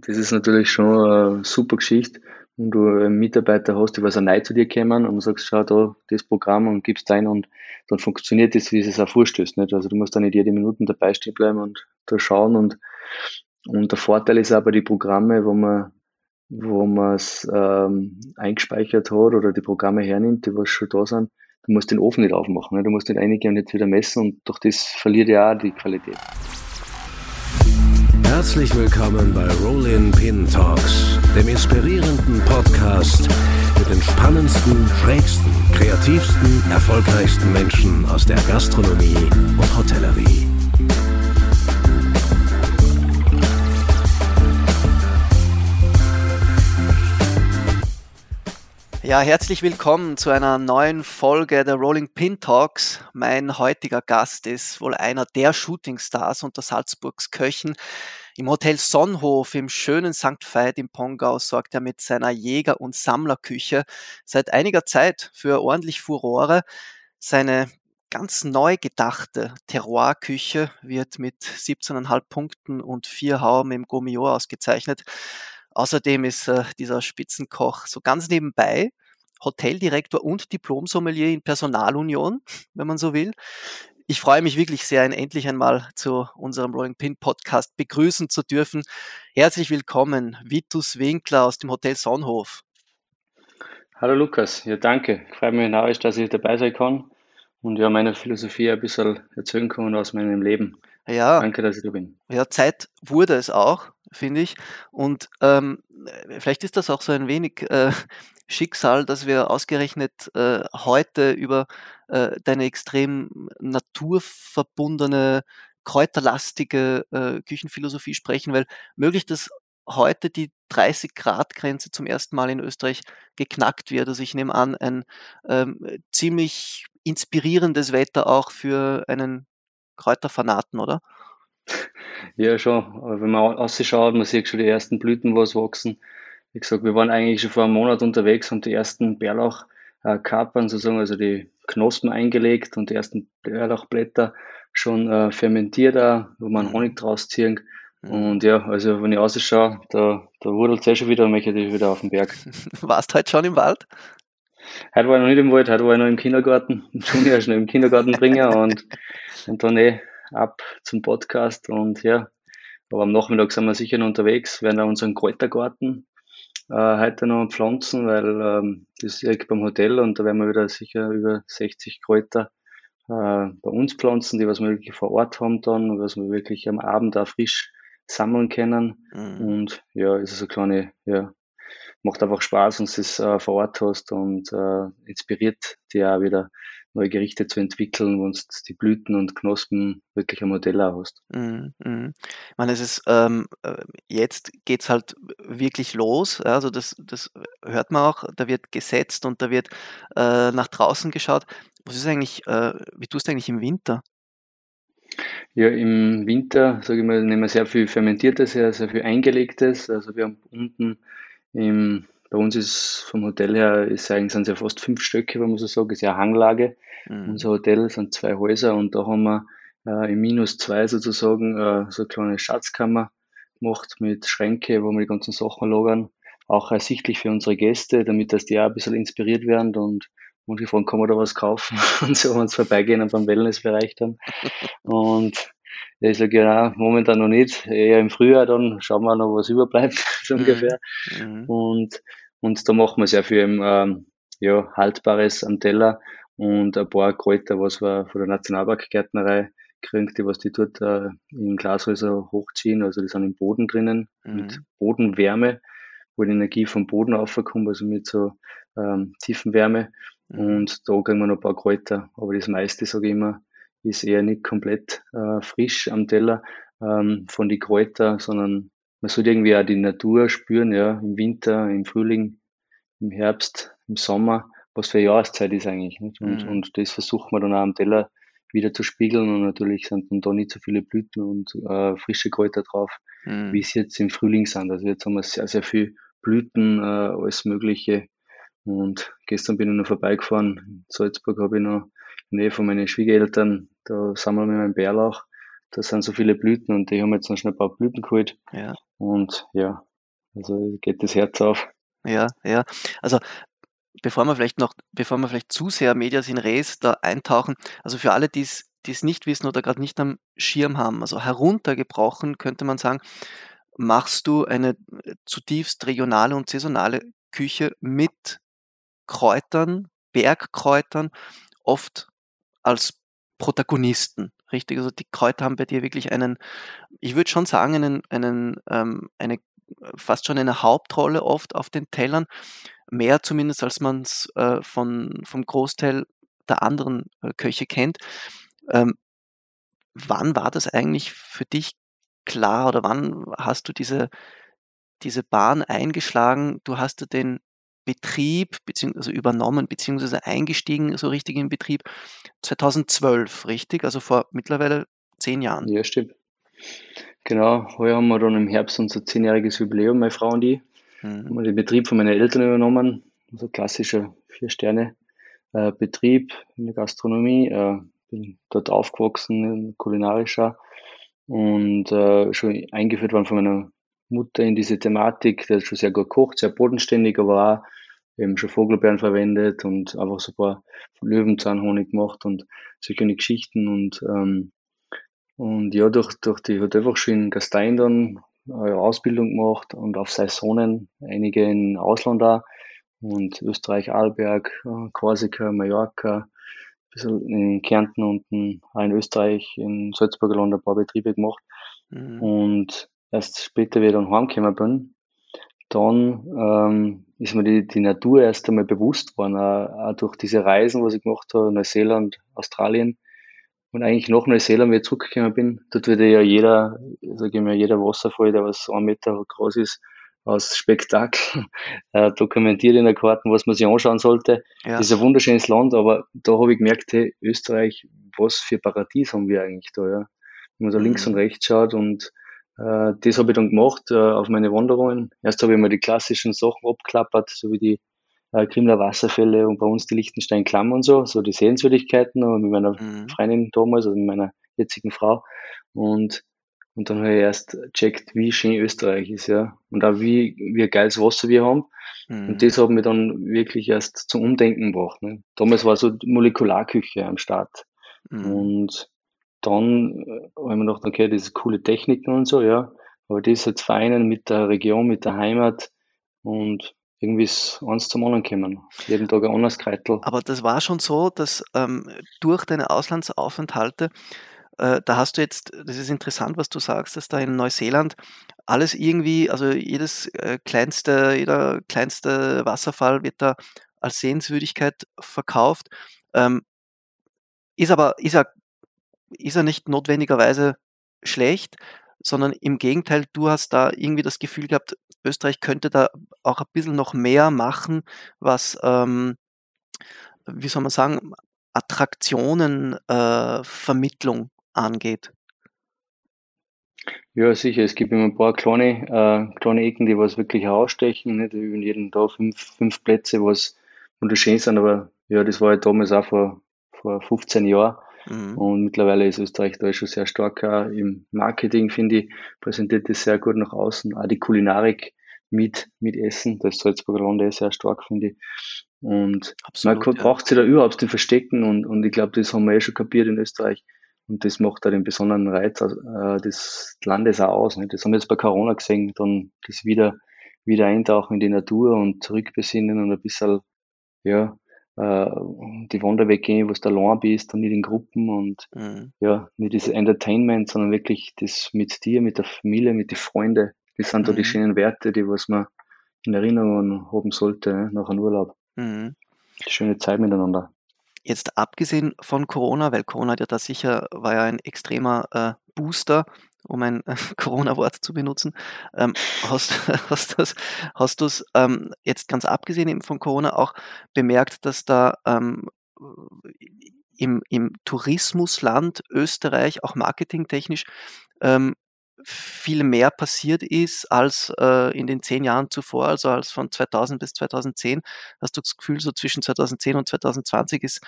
das ist natürlich schon eine super Geschichte. Und du einen Mitarbeiter hast, die was auch neu zu dir kommen und sagst, schau da, das Programm und gibst ein und dann funktioniert das, wie es auch vorstößt, nicht? Also du musst da nicht jede Minute dabei stehen bleiben und da schauen und, und der Vorteil ist auch bei den Programmen, wo man, wo man es ähm, eingespeichert hat oder die Programme hernimmt, die was schon da sind, du musst den Ofen nicht aufmachen, nicht? du musst nicht einige und nicht wieder messen und durch das verliert ja auch die Qualität. Herzlich willkommen bei Rollin Pin Talks, dem inspirierenden Podcast mit den spannendsten, schrägsten, kreativsten, erfolgreichsten Menschen aus der Gastronomie und Hotellerie. Ja, herzlich willkommen zu einer neuen Folge der Rolling Pin Talks. Mein heutiger Gast ist wohl einer der Shootingstars unter Salzburgs Köchen. Im Hotel Sonnenhof im schönen St. Veit im Pongau sorgt er mit seiner Jäger- und Sammlerküche seit einiger Zeit für ordentlich Furore. Seine ganz neu gedachte Terroir-Küche wird mit 17,5 Punkten und vier Hauben im Gomio ausgezeichnet. Außerdem ist äh, dieser Spitzenkoch so ganz nebenbei Hoteldirektor und Diplomsommelier in Personalunion, wenn man so will. Ich freue mich wirklich sehr, ihn endlich einmal zu unserem Rolling Pin Podcast begrüßen zu dürfen. Herzlich willkommen, Vitus Winkler aus dem Hotel Sonnenhof. Hallo Lukas, ja danke. Ich freue mich narrisch, dass ich dabei sein kann und ja meine Philosophie ein bisschen erzählen kann aus meinem Leben. Ja. Danke, dass ich da bin. Ja, Zeit wurde es auch, finde ich. Und ähm, vielleicht ist das auch so ein wenig äh, Schicksal, dass wir ausgerechnet äh, heute über äh, deine extrem naturverbundene, kräuterlastige äh, Küchenphilosophie sprechen, weil möglich, dass heute die 30-Grad-Grenze zum ersten Mal in Österreich geknackt wird. Also ich nehme an, ein ähm, ziemlich inspirierendes Wetter auch für einen Kräuterfanaten, oder? Ja, schon. Aber wenn man ausschaut, man sieht schon die ersten Blüten, was wachsen. Wie gesagt, wir waren eigentlich schon vor einem Monat unterwegs und die ersten Bärlauchkapern äh, sozusagen, also die Knospen eingelegt und die ersten Bärlauchblätter schon äh, fermentiert, auch, wo man mhm. Honig draus ziehen. Mhm. Und ja, also wenn ich ausschaue, da, da wurdelt es eh schon wieder und möchte ich wieder auf den Berg. Warst du heute schon im Wald? Heute war ich noch nicht im Wald, heute war ich noch im Kindergarten. Junior schnell im Kindergarten bringen und, und dann eh ab zum Podcast und ja. Aber am Nachmittag sind wir sicher noch unterwegs, werden da unseren Kräutergarten äh, heute noch pflanzen, weil ähm, das ist direkt beim Hotel und da werden wir wieder sicher über 60 Kräuter äh, bei uns pflanzen, die was wir wirklich vor Ort haben dann, was wir wirklich am Abend auch frisch sammeln können. Mhm. Und ja, es ist eine kleine, ja, macht einfach Spaß, wenn du es äh, vor Ort hast und äh, inspiriert dich auch wieder neue Gerichte zu entwickeln, wo du die Blüten und Knospen wirklich am Modell auch hast. Mhm, mhm. Ich meine, es ist, ähm, äh, jetzt geht's halt wirklich los. Also das, das hört man auch, da wird gesetzt und da wird äh, nach draußen geschaut. Was ist eigentlich, äh, wie tust du eigentlich im Winter? Ja, im Winter, sage ich mal, nehmen wir sehr viel Fermentiertes, sehr, sehr viel Eingelegtes. Also wir haben unten im bei uns ist vom Hotel her, ist eigentlich, sind es ja fast fünf Stöcke, wenn man so sagt, ist ja Hanglage. Mhm. Unser Hotel sind zwei Häuser und da haben wir äh, im Minus zwei sozusagen äh, so eine kleine Schatzkammer gemacht mit Schränke, wo wir die ganzen Sachen lagern. Auch ersichtlich für unsere Gäste, damit dass die auch ein bisschen inspiriert werden und manche fragen, kann man da was kaufen? und so, wenn sie vorbeigehen und beim Wellnessbereich dann. Und ich sage ja, momentan noch nicht. Eher im Frühjahr dann schauen wir noch, was überbleibt, so mhm. ungefähr. Mhm. Und, und da machen wir sehr viel ähm, ja, Haltbares am Teller und ein paar Kräuter, was wir von der Nationalparkgärtnerei kriegen, die was die dort äh, in Glashäuser hochziehen. Also die sind im Boden drinnen mhm. mit Bodenwärme, wo die Energie vom Boden aufkommt, also mit so ähm, Tiefenwärme. Mhm. Und da kriegen wir noch ein paar Kräuter. Aber das meiste, sage ich immer, ist eher nicht komplett äh, frisch am Teller ähm, von die Kräuter, sondern man sollte irgendwie auch die Natur spüren, ja, im Winter, im Frühling, im Herbst, im Sommer, was für eine Jahreszeit ist eigentlich. Nicht? Und, mhm. und das versucht man dann auch am Teller wieder zu spiegeln und natürlich sind dann da nicht so viele Blüten und äh, frische Kräuter drauf, mhm. wie es jetzt im Frühling sind. Also jetzt haben wir sehr, sehr viel Blüten, äh, alles Mögliche. Und gestern bin ich noch vorbeigefahren. In Salzburg habe ich noch Nähe von meinen Schwiegereltern, da sammeln wir meinen Bärlauch. Da sind so viele Blüten und die haben jetzt noch schnell ein paar Blüten geholt. Ja. Und ja, also geht das Herz auf. Ja, ja. Also bevor wir vielleicht noch, bevor wir vielleicht zu sehr Medias in Res da eintauchen, also für alle, die es nicht wissen oder gerade nicht am Schirm haben, also heruntergebrochen könnte man sagen, machst du eine zutiefst regionale und saisonale Küche mit Kräutern, Bergkräutern, oft als Protagonisten, richtig? Also die Kräuter haben bei dir wirklich einen, ich würde schon sagen, einen, einen, ähm, eine fast schon eine Hauptrolle oft auf den Tellern, mehr zumindest als man es äh, von, vom Großteil der anderen äh, Köche kennt. Ähm, wann war das eigentlich für dich klar oder wann hast du diese, diese Bahn eingeschlagen? Du hast den Betrieb beziehungsweise übernommen beziehungsweise eingestiegen so richtig in Betrieb 2012, richtig? Also vor mittlerweile zehn Jahren. Ja, stimmt. Genau, heuer haben wir dann im Herbst unser zehnjähriges Jubiläum, meine Frau und ich. Mhm. Haben wir den Betrieb von meinen Eltern übernommen. Also klassischer Vier-Sterne-Betrieb äh, in der Gastronomie. Äh, bin dort aufgewachsen, kulinarischer und äh, schon eingeführt worden von meiner Mutter in diese Thematik. Der hat schon sehr gut gekocht, sehr bodenständig, aber auch eben schon Vogelbeeren verwendet und einfach so ein paar Löwenzahnhonig gemacht und solche Geschichten und ähm, und ja, durch, durch die hat einfach schon in Gastein dann eine Ausbildung gemacht und auf Saisonen, einige in Ausland auch und Österreich, Arlberg, äh, Korsika, Mallorca, bisschen in Kärnten und in, in Österreich, in Salzburger Land ein paar Betriebe gemacht. Mhm. Und erst später, wie ich dann heimgekommen bin, dann ähm, ist mir die, die Natur erst einmal bewusst worden, auch, auch durch diese Reisen, was ich gemacht habe, Neuseeland, Australien. Und eigentlich nach Neuseeland, wie ich zurückgekommen bin, dort wird ja jeder, sage ich mal, jeder Wasserfall, der was ein Meter groß ist, aus Spektakel äh, dokumentiert in der Karten, was man sich anschauen sollte. Ja. Das ist ein wunderschönes Land, aber da habe ich gemerkt, hey, Österreich, was für Paradies haben wir eigentlich da, ja. Wenn man da mhm. links und rechts schaut und äh, das habe ich dann gemacht äh, auf meine Wanderungen. Erst habe ich mal die klassischen Sachen abklappert, so wie die äh, Krimler Wasserfälle und bei uns die Liechtenstein Klamm und so, so die Sehenswürdigkeiten, aber mit meiner mhm. Freundin damals, also mit meiner jetzigen Frau. Und und dann habe ich erst checkt, wie schön Österreich ist, ja. Und auch wie, wie geiles Wasser wir haben. Mhm. Und das hat mich dann wirklich erst zum Umdenken gebracht. Ne. Damals war so Molekularküche am Start. Mhm. Und dann äh, habe ich mir gedacht, okay, das ist coole Techniken und so, ja. Aber das jetzt vereinen mit der Region, mit der Heimat und irgendwie ist eins zum anderen gekommen. Jeden Tag ein anderes Kreitel. Aber das war schon so, dass ähm, durch deine Auslandsaufenthalte äh, da hast du jetzt, das ist interessant, was du sagst, dass da in Neuseeland alles irgendwie, also jedes äh, kleinste, jeder kleinste Wasserfall wird da als Sehenswürdigkeit verkauft. Ähm, ist aber, ist er, ist er nicht notwendigerweise schlecht, sondern im Gegenteil, du hast da irgendwie das Gefühl gehabt, Österreich könnte da auch ein bisschen noch mehr machen, was, ähm, wie soll man sagen, Attraktionenvermittlung äh, angeht? Ja, sicher. Es gibt immer ein paar kleine, äh, kleine Ecken, die was wirklich herausstechen. Nicht in jedem Tag fünf, fünf Plätze, was wunderschön sind. Aber ja, das war ja damals auch vor, vor 15 Jahren. Mhm. Und mittlerweile ist Österreich da schon sehr stark im Marketing, finde ich, präsentiert das sehr gut nach außen. Auch die Kulinarik mit, mit Essen, das Salzburger Land ist sehr stark, finde ich. Und Absolut, man ja. braucht sich da überhaupt nicht verstecken und, und ich glaube, das haben wir eh schon kapiert in Österreich. Und das macht da den besonderen Reiz äh, des Landes auch aus. Ne? Das haben wir jetzt bei Corona gesehen, dann das wieder, wieder eintauchen in die Natur und zurückbesinnen und ein bisschen, ja, äh, die Wanderweg gehen, wo du allein bist und nicht in Gruppen und mhm. ja, nicht dieses Entertainment, sondern wirklich das mit dir, mit der Familie, mit den Freunden. Das sind mhm. da die mhm. schönen Werte, die was man in Erinnerung haben sollte ne? nach einem Urlaub. Mhm. Schöne Zeit miteinander. Jetzt abgesehen von Corona, weil Corona hat ja da sicher war ja ein extremer äh, Booster, um ein äh, Corona-Wort zu benutzen. Ähm, hast, hast, das, hast du es ähm, jetzt ganz abgesehen eben von Corona auch bemerkt, dass da ähm, im, im Tourismusland Österreich auch marketingtechnisch ähm, viel mehr passiert ist als äh, in den zehn Jahren zuvor, also als von 2000 bis 2010, hast du das Gefühl, so zwischen 2010 und 2020 ist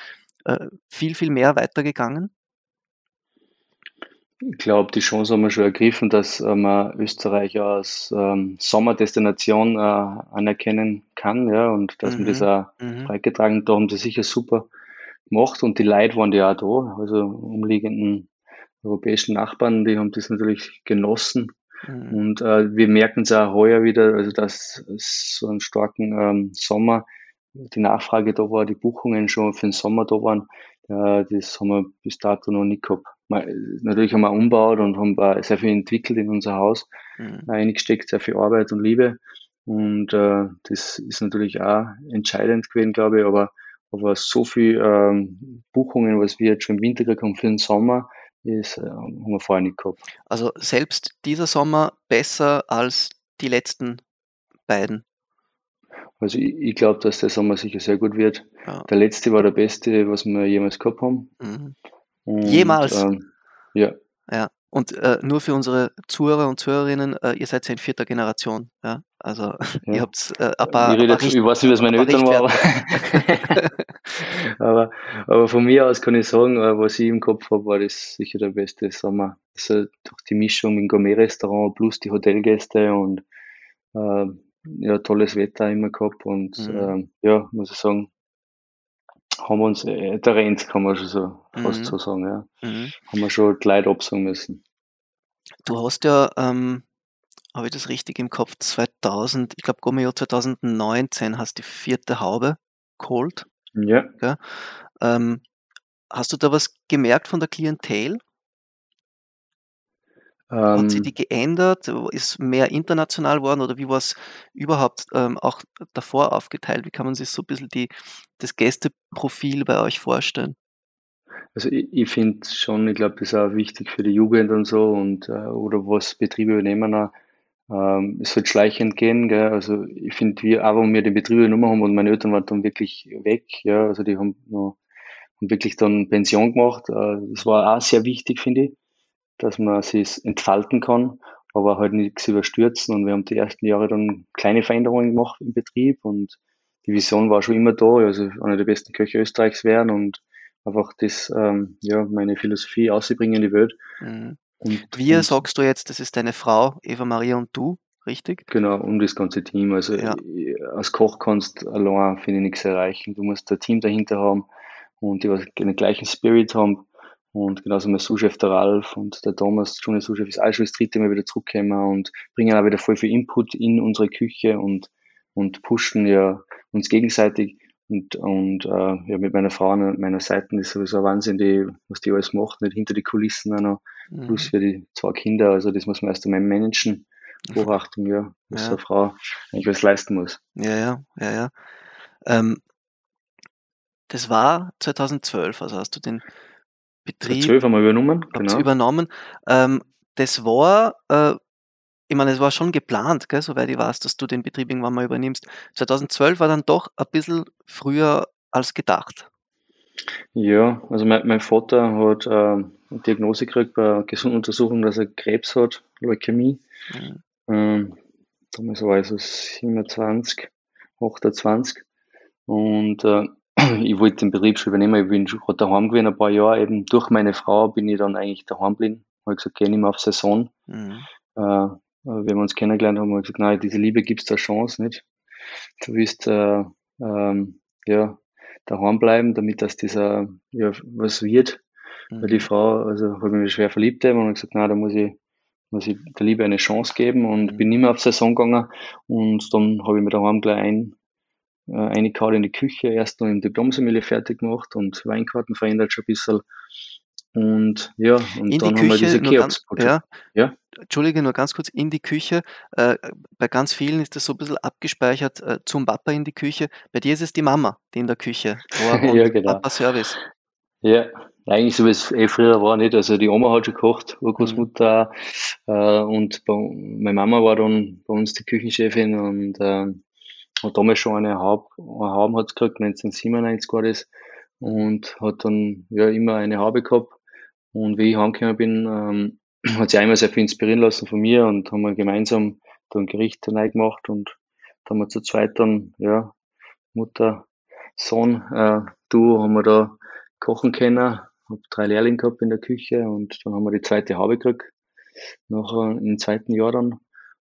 äh, viel, viel mehr weitergegangen? Ich glaube, die Chance haben wir schon ergriffen, dass äh, man Österreich als ähm, Sommerdestination äh, anerkennen kann, ja, und dass mhm. man das auch mhm. beigetragen, da haben sie sicher super gemacht und die Leute waren ja auch da, also umliegenden europäischen Nachbarn, die haben das natürlich genossen. Mhm. Und äh, wir merken es auch heuer wieder, also dass so einen starken ähm, Sommer die Nachfrage da war, die Buchungen schon für den Sommer da waren, äh, das haben wir bis dato noch nicht gehabt. Natürlich haben wir umgebaut und haben sehr viel entwickelt in unser Haus, mhm. eingesteckt, sehr viel Arbeit und Liebe. Und äh, das ist natürlich auch entscheidend gewesen, glaube ich, aber, aber so viel ähm, Buchungen, was wir jetzt schon im Winter gekriegt haben für den Sommer, ist, äh, haben wir vorher nicht gehabt. Also selbst dieser Sommer besser als die letzten beiden? Also ich, ich glaube, dass der Sommer sicher sehr gut wird. Ja. Der letzte war der beste, was wir jemals gehabt haben. Mhm. Und, jemals? Ähm, ja. Ja. Und äh, nur für unsere Zuhörer und Zuhörerinnen, äh, ihr seid ja in vierter Generation. Ja? Also ja. ihr habt äh, ein paar. Ich, rede, ich weiß nicht, was meine Eltern waren, aber, aber, aber von mir aus kann ich sagen, äh, was ich im Kopf habe, war das sicher der beste Sommer. Also durch die Mischung im Gourmet-Restaurant plus die Hotelgäste und äh, ja, tolles Wetter immer gehabt und mhm. ähm, ja, muss ich sagen, haben uns äh, der Rent, kann man schon so fast mhm. so sagen, ja. Mhm. Haben wir schon die Leute absagen müssen. Du hast ja, ähm, habe ich das richtig im Kopf, 2000, ich glaube, Gomeo 2019 hast die vierte Haube geholt. Ja. ja. Ähm, hast du da was gemerkt von der Klientel? Hat sich ähm. die geändert? Ist mehr international geworden oder wie war es überhaupt ähm, auch davor aufgeteilt? Wie kann man sich so ein bisschen die, das Gästeprofil bei euch vorstellen? Also ich, ich finde schon, ich glaube, das ist auch wichtig für die Jugend und so und äh, oder was Betriebe übernehmen auch. Ähm, es wird schleichend gehen, gell? Also ich finde, wir, auch wenn wir den Betrieb übernommen haben und meine Eltern waren dann wirklich weg, ja, also die haben noch haben wirklich dann Pension gemacht. Äh, das war auch sehr wichtig, finde ich dass man sich entfalten kann, aber halt nichts überstürzen. Und wir haben die ersten Jahre dann kleine Veränderungen gemacht im Betrieb und die Vision war schon immer da, also einer der besten Köche Österreichs werden und einfach das, ähm, ja, meine Philosophie ausbringen in die Welt. Mhm. Und, Wir und, sagst du jetzt, das ist deine Frau, Eva Maria und du, richtig? Genau, und das ganze Team. Also ja. als Koch kannst du allein, finde ich, nichts erreichen. Du musst ein Team dahinter haben und die den gleichen Spirit haben und genauso mein Sous-Chef, der Ralf und der Thomas, Junior Sous-Chef, ist auch schon das dritte Mal wieder zurückgekommen und bringen auch wieder voll viel Input in unsere Küche und, und pushen ja uns gegenseitig. Und, und äh, ja, mit meiner Frau an meiner Seite ist sowieso ein Wahnsinn, die, was die alles macht, nicht hinter die Kulissen auch noch, mhm. plus für die zwei Kinder, also das muss man erst einmal managen. Hochachtung, ja, was ja. eine Frau eigentlich was leisten muss. Ja, ja, ja, ja. Ähm, das war 2012, also hast du den Betrieb. 12 haben wir übernommen, genau. übernommen. Ähm, das war, äh, ich meine, es war schon geplant, gell, soweit ich weiß, dass du den Betrieb irgendwann mal übernimmst. 2012 war dann doch ein bisschen früher als gedacht. Ja, also mein, mein Vater hat äh, eine Diagnose gekriegt bei einer Gesunduntersuchung, dass er Krebs hat, Leukämie. Mhm. Ähm, damals war ich so 27, 28. Und äh, ich wollte den Betrieb schon übernehmen. Ich bin schon gerade daheim gewesen, ein paar Jahre. Eben durch meine Frau bin ich dann eigentlich daheim geblieben. Habe gesagt, geh nicht mehr auf Saison. Mhm. Äh, wenn wir uns kennengelernt haben, habe ich gesagt, nein, diese Liebe gibt es da Chance nicht. Du willst äh, ähm, ja, daheim bleiben, damit das dieser ja, was wird. Mhm. Weil die Frau, also habe ich mich schwer verliebt und habe gesagt, nein, da muss ich, muss ich der Liebe eine Chance geben und mhm. bin nicht mehr auf Saison gegangen. Und dann habe ich mir daheim gleich ein, äh, reingehauen in die Küche, erst noch im Diplomsommelier fertig gemacht und Weinkarten verändert schon ein bisschen. Und ja, und in dann haben Küche, wir diese Cheops ja, ja, Entschuldige, nur ganz kurz, in die Küche. Äh, bei ganz vielen ist das so ein bisschen abgespeichert äh, zum Papa in die Küche. Bei dir ist es die Mama, die in der Küche war und ja, genau. Papa Service. Ja, eigentlich so wie es eh früher war nicht. Also die Oma hat schon gekocht, Urgroßmutter mhm. äh, und bei, meine Mama war dann bei uns die Küchenchefin und äh, hat damals schon eine Haube, eine Haube hat gekriegt, 1997 war das, und hat dann ja immer eine Haube gehabt. Und wie ich heimgekommen bin, ähm, hat sie einmal sehr viel inspirieren lassen von mir und haben wir gemeinsam dann Gerichte neu gemacht und dann haben wir zu zweit dann, ja, Mutter, Sohn, äh, du haben wir da kochen können, habe drei Lehrlinge gehabt in der Küche und dann haben wir die zweite Haube gekriegt, nachher im zweiten Jahr dann.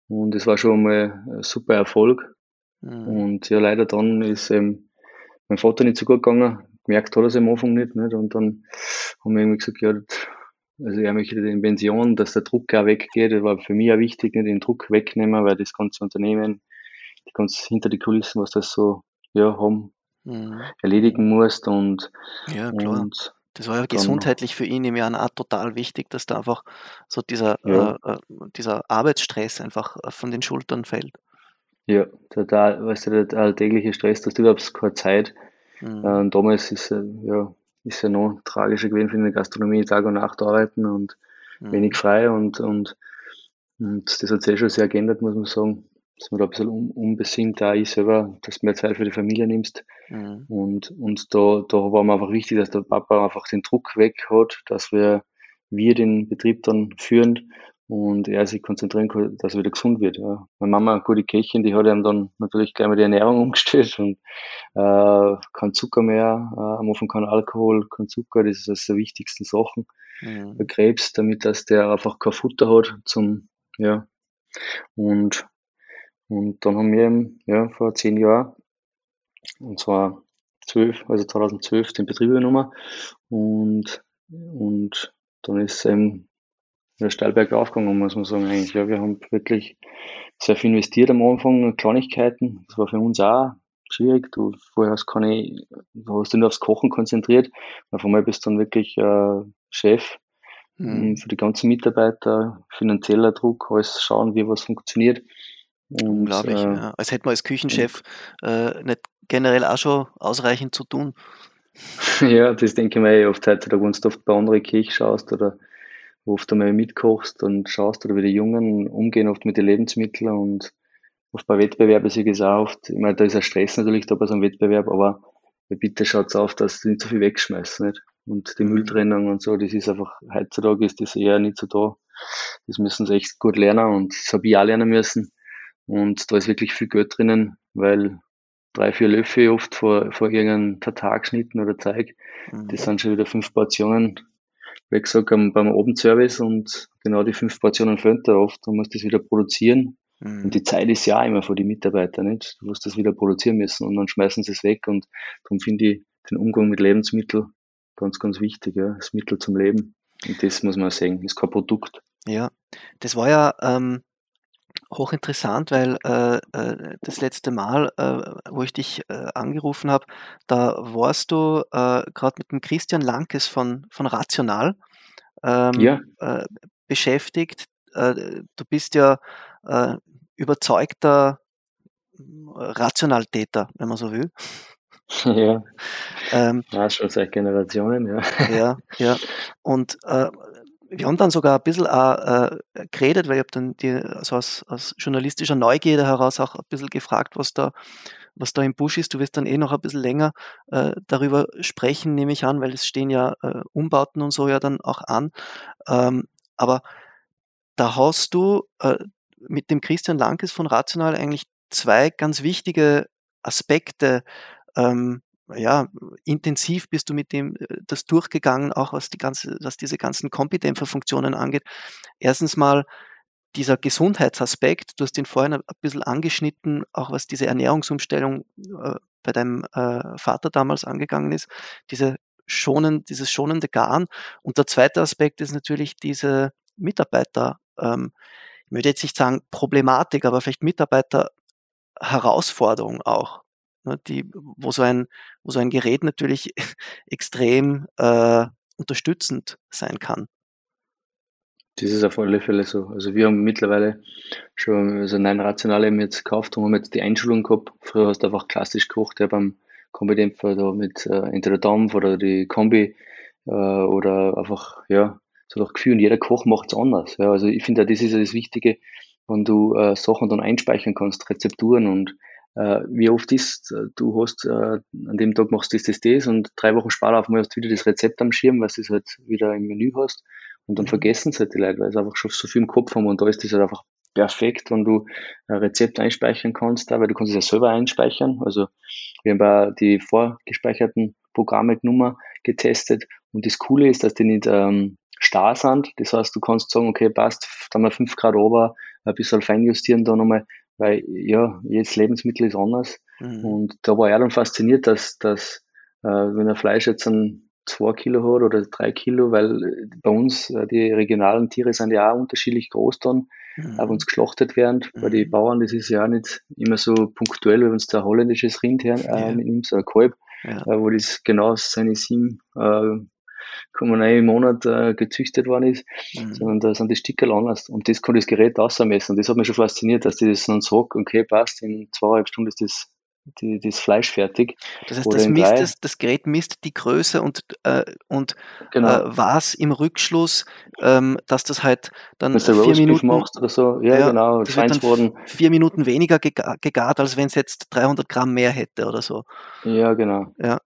Und es war schon mal ein super Erfolg. Mhm. Und ja, leider dann ist ähm, mein Vater nicht so gut gegangen. Gemerkt hat er es am Anfang nicht, nicht. Und dann haben wir irgendwie gesagt, ja, also er möchte in Pension, dass der Druck auch weggeht. Das war für mich auch wichtig, nicht den Druck wegnehmen, weil das ganze Unternehmen, die ganze hinter die Kulissen, was das so ja, haben, mhm. erledigen musst. Und, ja, klar. Und das war ja gesundheitlich für ihn im Jahr auch total wichtig, dass da einfach so dieser, ja. äh, äh dieser Arbeitsstress einfach äh, von den Schultern fällt. Ja, total, weißt du, der alltägliche Stress, dass du überhaupt keine Zeit. Mhm. Äh, damals ist äh, ja, ist ja noch tragischer gewesen für die Gastronomie, Tag und Nacht arbeiten und mhm. wenig frei und, und, und das hat sich eh schon sehr geändert, muss man sagen dass man da ein bisschen um, unbesinnt da ist selber, dass du mehr Zeit für die Familie nimmst. Mhm. Und, und da, da war mir einfach wichtig, dass der Papa einfach den Druck weg hat, dass wir, wir den Betrieb dann führen und er sich konzentrieren kann, dass er wieder gesund wird. Ja. Meine Mama, gute Köchin, die hat ihm dann natürlich gleich mal die Ernährung umgestellt und äh, kein Zucker mehr, äh, am Anfang kein Alkohol, kein Zucker, das ist eines der wichtigsten Sachen mhm. bei Krebs, damit dass der einfach kein Futter hat zum, ja, und und dann haben wir ja, vor zehn Jahren, und zwar 12, also 2012, den Betrieb übernommen. Und, und dann ist eben der Steilberg aufgegangen, muss man sagen, eigentlich. Ja, wir haben wirklich sehr viel investiert am Anfang, Kleinigkeiten. Das war für uns auch schwierig. Du vorher hast keine, du hast dich nur aufs Kochen konzentriert. Auf einmal bist du dann wirklich äh, Chef mhm. für die ganzen Mitarbeiter, finanzieller Druck, alles schauen, wie was funktioniert. Unglaublich, äh, ja. Als hätte man als Küchenchef äh, nicht generell auch schon ausreichend zu tun. ja, das denke ich mir eh oft heutzutage, wenn du oft bei anderen Kirchen schaust oder oft einmal mitkochst und schaust oder wie die Jungen umgehen oft mit den Lebensmitteln und oft bei Wettbewerben sehe ich es auch oft. Ich meine, da ist ein Stress natürlich da bei so einem Wettbewerb, aber bitte schaut auf, dass sie nicht so viel wegschmeißen, nicht? Und die mhm. Mülltrennung und so, das ist einfach, heutzutage ist das eher nicht so da. Das müssen sie echt gut lernen und das habe ich auch lernen müssen. Und da ist wirklich viel Geld drinnen, weil drei, vier Löffel oft vor, vor irgendeinem Tatar geschnitten oder Zeug, mhm. das sind schon wieder fünf Portionen wie gesagt, beim Abendservice und genau die fünf Portionen fehlen da oft. Du musst das wieder produzieren. Mhm. Und die Zeit ist ja immer für die Mitarbeiter, nicht? Du musst das wieder produzieren müssen und dann schmeißen sie es weg. Und darum finde ich den Umgang mit Lebensmitteln ganz, ganz wichtig. Ja? Das Mittel zum Leben. Und das muss man sehen, ist kein Produkt. Ja, das war ja ähm, hochinteressant, weil äh, äh, das letzte Mal, äh, wo ich dich äh, angerufen habe, da warst du äh, gerade mit dem Christian Lankes von, von Rational ähm, ja. Äh, beschäftigt. du bist ja überzeugter Rationaltäter, wenn man so will. Ja. Ähm, ja, schon seit Generationen, ja. Ja, ja. Und äh, wir haben dann sogar ein bisschen auch, äh, geredet, weil ich habe dann die, also aus, aus journalistischer Neugierde heraus auch ein bisschen gefragt, was da, was da im Busch ist. Du wirst dann eh noch ein bisschen länger äh, darüber sprechen, nehme ich an, weil es stehen ja äh, Umbauten und so ja dann auch an. Ähm, aber da hast du äh, mit dem Christian Lankes von Rational eigentlich zwei ganz wichtige Aspekte ähm, ja, intensiv bist du mit dem äh, das durchgegangen, auch was die ganze, was diese ganzen Kompidämpferfunktionen angeht. Erstens mal dieser Gesundheitsaspekt, du hast den vorhin ein bisschen angeschnitten, auch was diese Ernährungsumstellung äh, bei deinem äh, Vater damals angegangen ist, diese schonen, dieses schonende Garn. Und der zweite Aspekt ist natürlich diese Mitarbeiter, ähm, ich würde jetzt nicht sagen Problematik, aber vielleicht Mitarbeiter Herausforderung auch die, wo, so ein, wo so ein Gerät natürlich extrem äh, unterstützend sein kann. Das ist auf alle Fälle so. Also wir haben mittlerweile schon also nein rationale jetzt gekauft und haben jetzt die Einschulung gehabt. Früher hast du einfach klassisch gekocht, ja beim Kombidämpfer da mit äh, entweder Dampf oder die Kombi äh, oder einfach, ja, so durch Gefühl und jeder Koch macht es anders. Ja, also ich finde, das ist ja das Wichtige, wenn du äh, Sachen dann einspeichern kannst, Rezepturen und äh, wie oft ist, äh, du hast, äh, an dem Tag machst du das, das, das und drei Wochen später auf einmal hast du wieder das Rezept am Schirm, weil du es halt wieder im Menü hast und dann mhm. vergessen es halt die Leute, weil sie einfach schon so viel im Kopf haben und da ist das halt einfach perfekt, wenn du ein Rezept einspeichern kannst, weil du kannst es ja selber einspeichern. Also wir haben bei die vorgespeicherten Programme genommen, getestet Und das Coole ist, dass die nicht ähm, starr sind. Das heißt, du kannst sagen, okay, passt, da mal 5 Grad ober, ein bisschen feinjustieren da nochmal, weil ja, jedes Lebensmittel ist anders. Mhm. Und da war er dann fasziniert, dass, dass äh, wenn ein Fleisch jetzt ein 2 Kilo hat oder 3 Kilo, weil bei uns äh, die regionalen Tiere sind ja auch unterschiedlich groß dann, mhm. wenn sie geschlachtet werden. Mhm. Bei den Bauern, das ist ja auch nicht immer so punktuell, wie wenn es da holländisches Rind her, äh, ja. nimmt, so ein Kalb, ja. äh, wo das genau seine sieben äh, im Monat äh, gezüchtet worden ist, mhm. sondern da sind die Stickerl anders. Und das kann das Gerät ausmessen. Und das hat mich schon fasziniert, dass die das dann sagt, okay, passt, in zweieinhalb Stunden ist das die, das Fleisch fertig. Das heißt, das, misst, das, das, Gerät misst die Größe und, äh, und genau. äh, was im Rückschluss, ähm, dass das halt dann vier Minuten machst oder so, ja, ja genau, das wird dann vier Minuten weniger gegart, als wenn es jetzt 300 Gramm mehr hätte oder so. Ja, genau. Ja.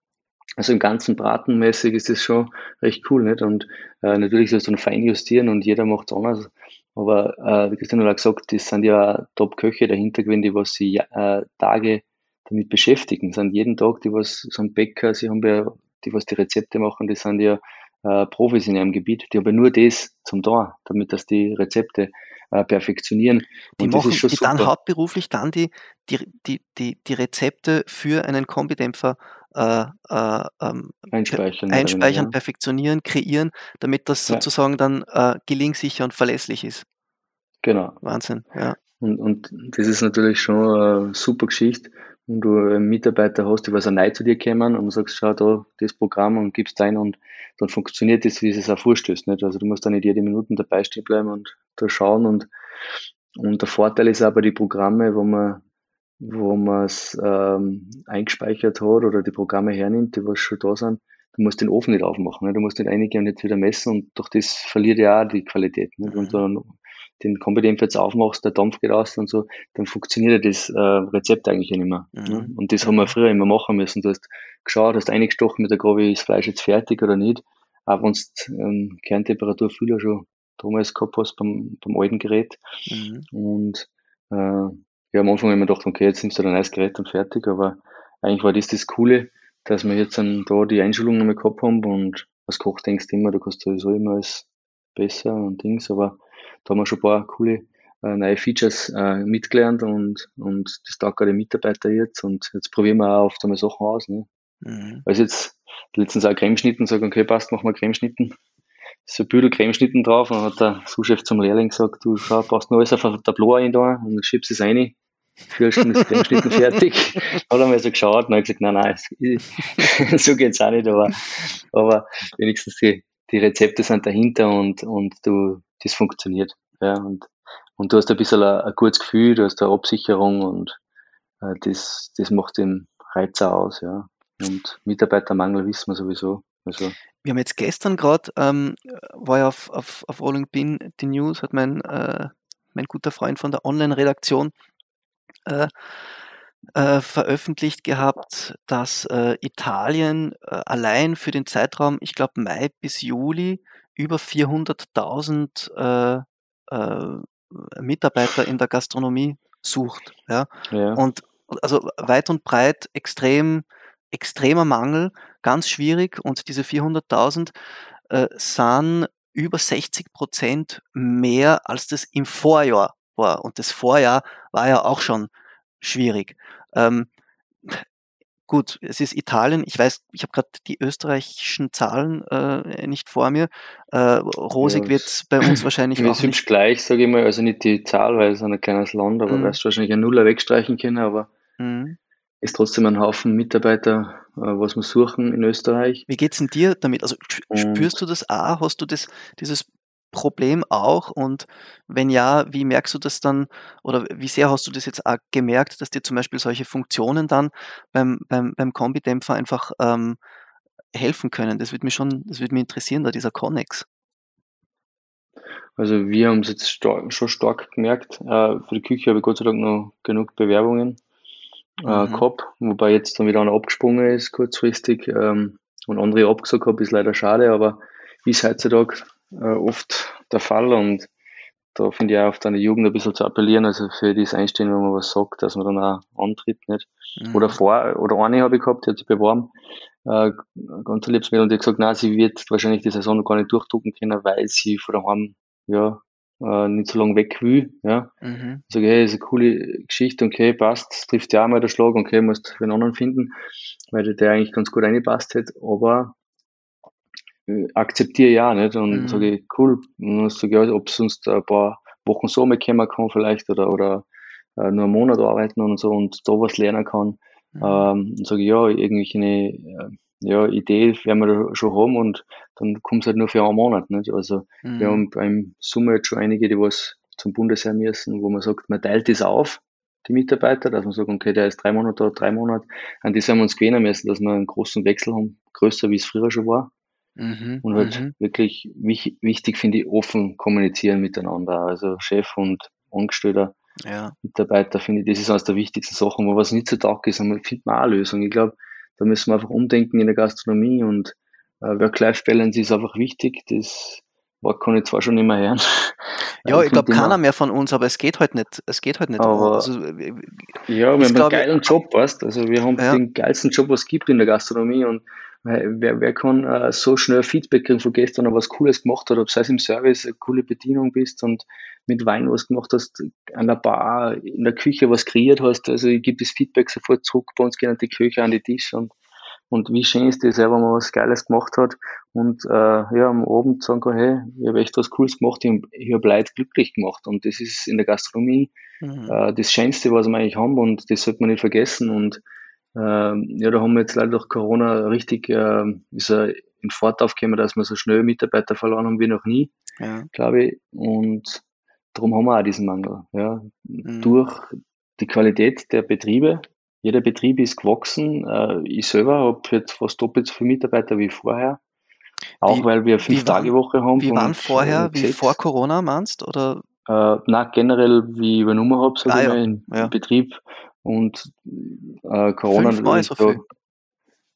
Also im ganzen Bratenmäßig ist das schon recht cool, nicht? Und äh, natürlich sollst du dann fein justieren und jeder macht es anders. Aber äh, wie Christian hat gesagt, das sind ja Top-Köche dahinter gewesen, die was sie äh, Tage damit beschäftigen. sind jeden Tag, die was sind Bäcker, sie haben ja, die was die Rezepte machen, die sind ja äh, Profis in ihrem Gebiet, die haben ja nur das zum da, damit dass die Rezepte äh, perfektionieren. Die Und machen die dann hauptberuflich dann die, die, die, die, die Rezepte für einen Kombidämpfer äh, äh, ähm, einspeichern, einspeichern ja. perfektionieren, kreieren, damit das sozusagen dann äh, gelingsicher und verlässlich ist. Genau. Wahnsinn, ja. Und, und das ist natürlich schon eine super Geschichte und du einen Mitarbeiter hast, die was auch neu zu dir kommen und du sagst, schau da, das Programm und gibst ein und dann funktioniert das, wie es auch vorstößt. Nicht? Also du musst da nicht jede Minute dabei stehen bleiben und da schauen und, und der Vorteil ist auch bei den Programmen, wo man wo man es ähm, eingespeichert hat oder die Programme hernimmt, die was schon da sind, du musst den Ofen nicht aufmachen. Ne? Du musst nicht einige und nicht wieder messen und durch das verliert ja auch die Qualität. Ne? Und dann den Kombidämpfer jetzt aufmachst, der Dampf geht raus und so, dann funktioniert das äh, Rezept eigentlich nicht mehr. Mhm. Ne? Und das haben wir früher immer machen müssen. Du hast geschaut, hast eingestochen mit der Grabe, ist das Fleisch jetzt fertig oder nicht. Auch wenn du ähm, Kerntemperatur viel schon damals gehabt hast beim, beim alten Gerät. Mhm. Und äh, ja, am Anfang wir gedacht, okay, jetzt nimmst du ein neues Gerät und fertig, aber eigentlich war das das Coole, dass wir jetzt dann da die Einschulung nochmal gehabt haben und als Koch denkst du immer, du kannst sowieso immer alles besser und Dings, aber da haben wir schon ein paar coole äh, neue Features äh, mitgelernt und, und das taugt gerade Mitarbeiter jetzt und jetzt probieren wir auch oft einmal Sachen aus. Ne? Mhm. Also jetzt letztens auch Cremeschnitten, sagen, okay, passt, machen wir Cremeschnitten. So ein Büdel Cremeschnitten drauf und dann hat der Sous-Chef zum Lehrling gesagt, du schau, passt nur alles auf ein Tableau ein da und schiebst es rein. Vier Stunden ist Cremeschnitten fertig. hat er mal so geschaut und hat gesagt, nein, nein, so geht's auch nicht, aber, aber wenigstens die, die Rezepte sind dahinter und, und du, das funktioniert. Ja, und, und du hast ein bisschen ein, ein gutes Gefühl, du hast eine Absicherung und äh, das, das macht den Reizer aus, ja. Und Mitarbeitermangel wissen wir sowieso. Also, wir haben jetzt gestern gerade, ähm, war ja auf, auf, auf Rolling Pin die News, hat mein, äh, mein guter Freund von der Online-Redaktion äh, äh, veröffentlicht gehabt, dass äh, Italien äh, allein für den Zeitraum, ich glaube Mai bis Juli, über 400.000 äh, Mitarbeiter in der Gastronomie sucht. Ja? ja. Und also weit und breit extrem, extremer Mangel, ganz schwierig. Und diese 400.000 äh, sind über 60 Prozent mehr, als das im Vorjahr war. Und das Vorjahr war ja auch schon schwierig. Ähm, Gut, es ist Italien. Ich weiß, ich habe gerade die österreichischen Zahlen äh, nicht vor mir. Äh, rosig ja, wird es bei uns wahrscheinlich auch nicht. gleich, sage ich mal. Also nicht die Zahl, weil es ein kleines Land, aber mhm. wirst du wahrscheinlich ein Nuller wegstreichen können, aber mhm. ist trotzdem ein Haufen Mitarbeiter, äh, was wir suchen in Österreich. Wie geht es denn dir damit? Also spürst du das auch? Hast du das, dieses Problem auch? Und wenn ja, wie merkst du das dann oder wie sehr hast du das jetzt auch gemerkt, dass dir zum Beispiel solche Funktionen dann beim, beim, beim Kombidämpfer einfach ähm, helfen können? Das würde mich schon, das würde mich interessieren, da dieser Connex. Also wir haben es jetzt stark, schon stark gemerkt. Äh, für die Küche habe ich Gott sei Dank noch genug Bewerbungen äh, mhm. gehabt, wobei jetzt dann wieder einer abgesprungen ist kurzfristig ähm, und andere abgesagt habe, ist leider schade, aber ist heutzutage äh, oft der Fall und da finde ich auch auf deine Jugend ein bisschen zu appellieren, also für das Einstehen, wenn man was sagt, dass man dann auch antritt, nicht? Mhm. Oder vor, oder eine habe ich gehabt, die hat sich beworben, äh, ganz Mädel, und die hat gesagt, nein, sie wird wahrscheinlich die Saison noch gar nicht durchdrucken können, weil sie von daheim, ja, äh, nicht so lange weg will, ja. Mhm. Ich sage, hey, ist eine coole Geschichte, okay, passt, trifft ja auch mal der Schlag, okay, musst für einen anderen finden, weil der eigentlich ganz gut reingepasst hat, aber akzeptiere ja nicht und mhm. sage ich, cool, und sage ich, ob sonst ein paar Wochen so mal kommen kann vielleicht oder, oder äh, nur einen Monat arbeiten und so und da was lernen kann. Mhm. Ähm, und sage ich, ja, irgendwelche äh, ja, Idee werden wir da schon haben und dann kommt es halt nur für einen Monat. Nicht? Also mhm. wir haben beim Sommer jetzt schon einige, die was zum Bundesheer müssen, wo man sagt, man teilt das auf, die Mitarbeiter, dass man sagt, okay, der ist drei Monate da, drei Monate. An das haben wir uns gewöhnen müssen, dass wir einen großen Wechsel haben, größer wie es früher schon war. Mhm. Und halt mhm. wirklich wich, wichtig finde ich, offen kommunizieren miteinander. Also Chef und Angestellter, ja. Mitarbeiter, finde ich, das ist eines der wichtigsten Sachen, wo was nicht so taugt ist, man findet man auch eine Lösung. Ich glaube, da müssen wir einfach umdenken in der Gastronomie und äh, Work-Life-Balance ist einfach wichtig. Das Wort kann ich zwar schon immer hören. Ja, ich glaube keiner mehr von uns, aber es geht halt nicht. Es geht halt nicht. Aber, also, ja, wir haben einen geilen Job, weißt Also wir haben ja. den geilsten Job, was es gibt in der Gastronomie und wer, wer kann äh, so schnell Feedback kriegen von gestern, ob was Cooles gemacht hat, ob sei es im Service eine coole Bedienung bist und mit Wein was gemacht hast, an der Bar, in der Küche was kreiert hast. Also ich gebe das Feedback sofort zurück, bei uns gehen die Küche an die Tisch und und wie schön ist das, wenn man was Geiles gemacht hat und äh, ja, am Abend sagen kann, hey, ich habe echt was Cooles gemacht, ich, ich habe Leute glücklich gemacht. Und das ist in der Gastronomie mhm. äh, das Schönste, was wir eigentlich haben und das sollte man nicht vergessen. Und äh, ja, da haben wir jetzt leider durch Corona richtig äh, ist er in Fahrt aufgekommen, dass wir so schnell Mitarbeiter verloren haben wie noch nie, ja. glaube ich. Und darum haben wir auch diesen Mangel. Ja. Mhm. Durch die Qualität der Betriebe, jeder Betrieb ist gewachsen. Äh, ich selber habe jetzt fast doppelt so viele Mitarbeiter wie vorher. Auch wie, weil wir fünf Tage Woche haben. Wie waren vorher, wie vor Corona meinst? Oder? Äh, na, generell, wie ich übernommen habe, sage ah, ich mal, im ja. Betrieb. Und äh, Corona. Fünfmal so viel.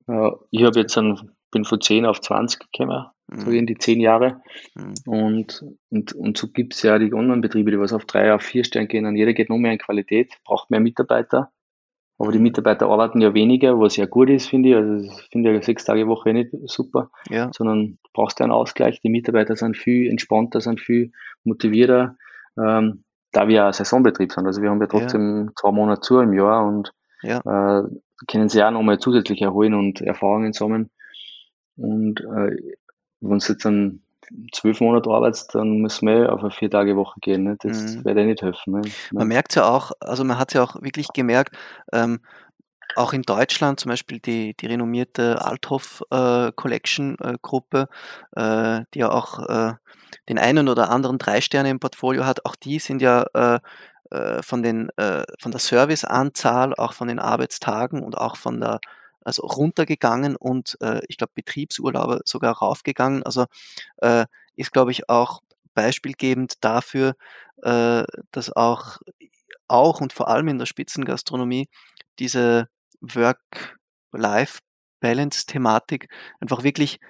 Äh, ich habe jetzt einen, bin von 10 auf 20 gekommen, mhm. so in die 10 Jahre. Mhm. Und, und, und so gibt es ja die anderen Betriebe, die was auf 3, auf 4 Stellen gehen. Und jeder geht noch mehr in Qualität, braucht mehr Mitarbeiter. Aber die Mitarbeiter arbeiten ja weniger, was ja gut ist, finde ich. Also ich finde ja sechs Tage Woche nicht super, ja. sondern du brauchst ja einen Ausgleich. Die Mitarbeiter sind viel entspannter, sind viel motivierter, ähm, da wir ja Saisonbetrieb sind. Also wir haben ja trotzdem ja. zwei Monate zu im Jahr und ja. äh, können sie auch nochmal zusätzlich erholen und Erfahrungen sammeln. Und äh, wenn es jetzt dann zwölf Monate arbeitest, dann müssen wir auf eine vier Tage Woche gehen. Ne? Das mhm. wird dir nicht helfen. Ne? Man merkt es ja auch, also man hat ja auch wirklich gemerkt, ähm, auch in Deutschland zum Beispiel die, die renommierte Althoff äh, Collection äh, Gruppe, äh, die ja auch äh, den einen oder anderen drei Sterne im Portfolio hat, auch die sind ja äh, äh, von, den, von der Serviceanzahl, auch von den Arbeitstagen und auch von der also runtergegangen und ich glaube Betriebsurlauber sogar raufgegangen. Also ist, glaube ich, auch beispielgebend dafür, dass auch, auch und vor allem in der Spitzengastronomie diese Work-Life-Balance-Thematik einfach wirklich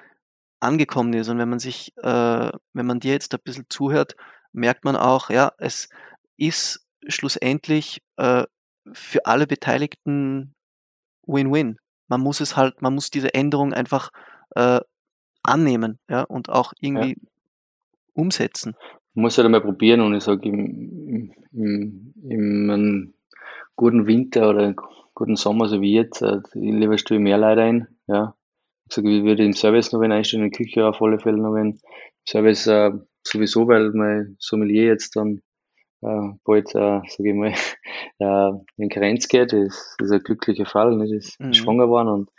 angekommen ist. Und wenn man sich, äh, wenn man dir jetzt ein bisschen zuhört, merkt man auch, ja, es ist schlussendlich äh, für alle Beteiligten Win-Win man muss es halt, man muss diese Änderung einfach äh, annehmen ja, und auch irgendwie ja. umsetzen. Man muss halt einmal probieren und ich sage, im, im, im, im guten Winter oder guten Sommer, so wie jetzt, äh, lieber stelle mehr Leute ein. Ja. Ich sage, ich würde den Service noch einstellen, in der Küche auf alle Fälle noch einen Service äh, sowieso, weil mein Sommelier jetzt dann äh, bald, äh, sage ich mal, äh, in Karenz geht, ist, ist ein glücklicher Fall. Nicht? Ist mhm. schwanger geworden und,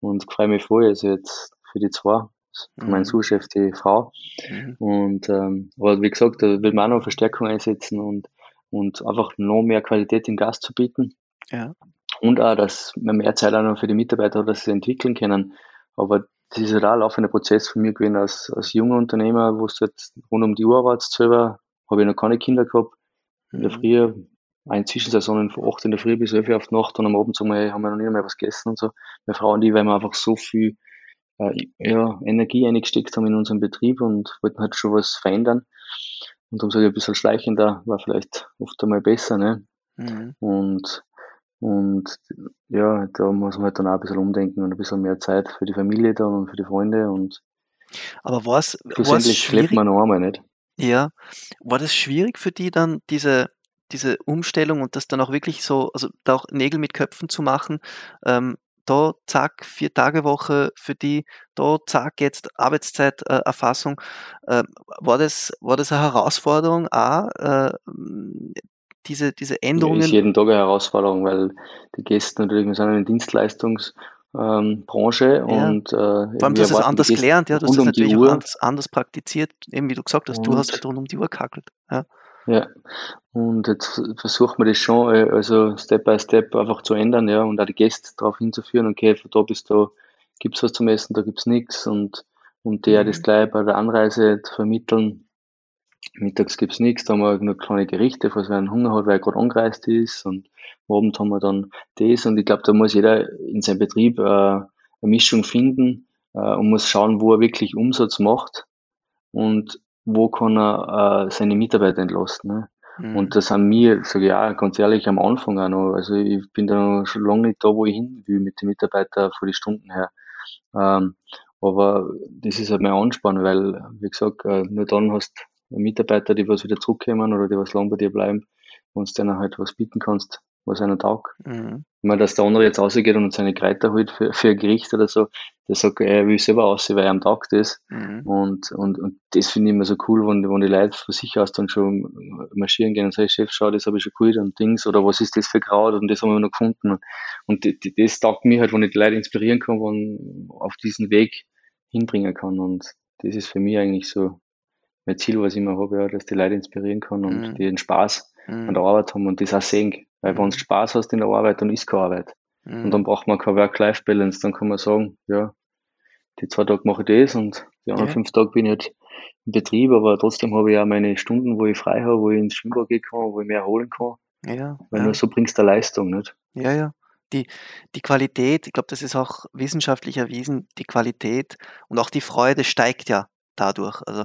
und freue mich voll, also jetzt für die zwei, mhm. meinen Zuschef, die Frau. Mhm. Und ähm, aber wie gesagt, da will man auch noch Verstärkung einsetzen und, und einfach noch mehr Qualität im Gast zu bieten. Ja. Und auch, dass man mehr Zeit auch noch für die Mitarbeiter hat, dass sie entwickeln können. Aber das ist halt auch ein laufender Prozess für mich gewesen als, als junger Unternehmer, wo es jetzt rund um die Uhr arbeitest selber, habe ich noch keine Kinder gehabt in der mhm. Früh, eine Zwischensaison von 8 in der Früh bis 11 Uhr auf die Nacht und am Abend sagen wir, haben wir noch nie mehr was gegessen und so. Wir Frauen, die, weil wir einfach so viel äh, ja, Energie eingesteckt haben in unserem Betrieb und wollten halt schon was verändern. Und darum sage ich, ein bisschen schleichender war vielleicht oft einmal besser, ne? Mhm. Und, und ja, da muss man halt dann auch ein bisschen umdenken und ein bisschen mehr Zeit für die Familie dann und für die Freunde und Aber schlussendlich lebt schwierig man noch einmal nicht. ja, war das schwierig für die dann, diese diese Umstellung und das dann auch wirklich so also, da auch Nägel mit Köpfen zu machen? Ähm, da zack, 4-Tage-Woche für die, da zack, jetzt Arbeitszeit äh. Ähm, war das war das eine Herausforderung auch, äh, diese diese Ja, ist Änderungen? jeden Tag eine Herausforderung, weil die Gäste natürlich, wir sind eine Dienstleistungs ähm, Ja. und äh, Vor allem, du wir hast es anders gelernt, ja, du hast das um natürlich auch anders anders praktiziert, eben wie du gesagt hast, du hast halt und rund um die Uhr gehackelt, ja. ja, und jetzt versuchen wir das schon, äh, also Step by Step einfach zu ändern, ja, und auch die Gäste darauf hinzuführen, okay, von da bis da gibt's was zum Essen, da gibt's nichts und und der das Mhm. gleich bei der Anreise zu vermitteln. Mittags gibt's nichts, da haben wir nur kleine Gerichte, falls wer einen Hunger hat, weil er grad angereist ist und am Abend haben wir dann das und ich glaube, da muss jeder in seinem Betrieb, äh, 'ne Mischung finden, äh, und muss schauen, wo er wirklich Umsatz macht und wo kann er, äh, seine Mitarbeiter entlasten, ne? Mhm. Und das sind wir, sage ich auch ganz ehrlich, am Anfang auch noch also, ich bin da noch schon lange nicht da, wo ich hin will mit den Mitarbeitern von den Stunden her. Ähm, aber das ist halt mein Ansporn, weil, wie gesagt, äh, nur dann hast du Mitarbeiter, die was wieder zurückkommen oder die was lang bei dir bleiben, wenn's denen halt was bieten kannst, was einer taugt. Mhm. Ich meine, dass der andere jetzt rausgeht und seine Kräuter holt für für ein Gericht oder so, der sagt, er will selber raus, weil ihm taugt das. Mhm. Und und und das finde ich immer so cool, wenn wenn die Leute von sich aus dann schon marschieren gehen und sagen: „Chef, schau, das habe ich schon geholt und Dings“ oder „Was ist das für Kraut und das haben wir noch gefunden.“ Und d d das taugt mir halt, wenn ich die Leute inspirieren kann, wenn auf diesen Weg hinbringen kann. Und das ist für mich eigentlich so mein Ziel, was ich immer habe, ja, dass die Leute inspirieren kann und Mhm. die den Spaß an Mhm. der Arbeit haben und das auch sehen. Weil wenn Mhm. du Spaß hast in der Arbeit, dann ist keine Arbeit. Und dann Mhm. braucht man keine Work-Life-Balance. Dann kann man sagen, ja, die 2 Tage mache ich das und die anderen Ja. 5 Tage bin ich halt im Betrieb, aber trotzdem habe ich auch meine Stunden, wo ich frei habe, wo ich ins Schwimmbad gehen kann, wo ich mich erholen kann. Ja, Weil nur ja. so bringst du Leistung, nicht? Ja, ja. Die die Qualität, ich glaube, das ist auch wissenschaftlich erwiesen, die Qualität und auch die Freude steigt ja dadurch. Also,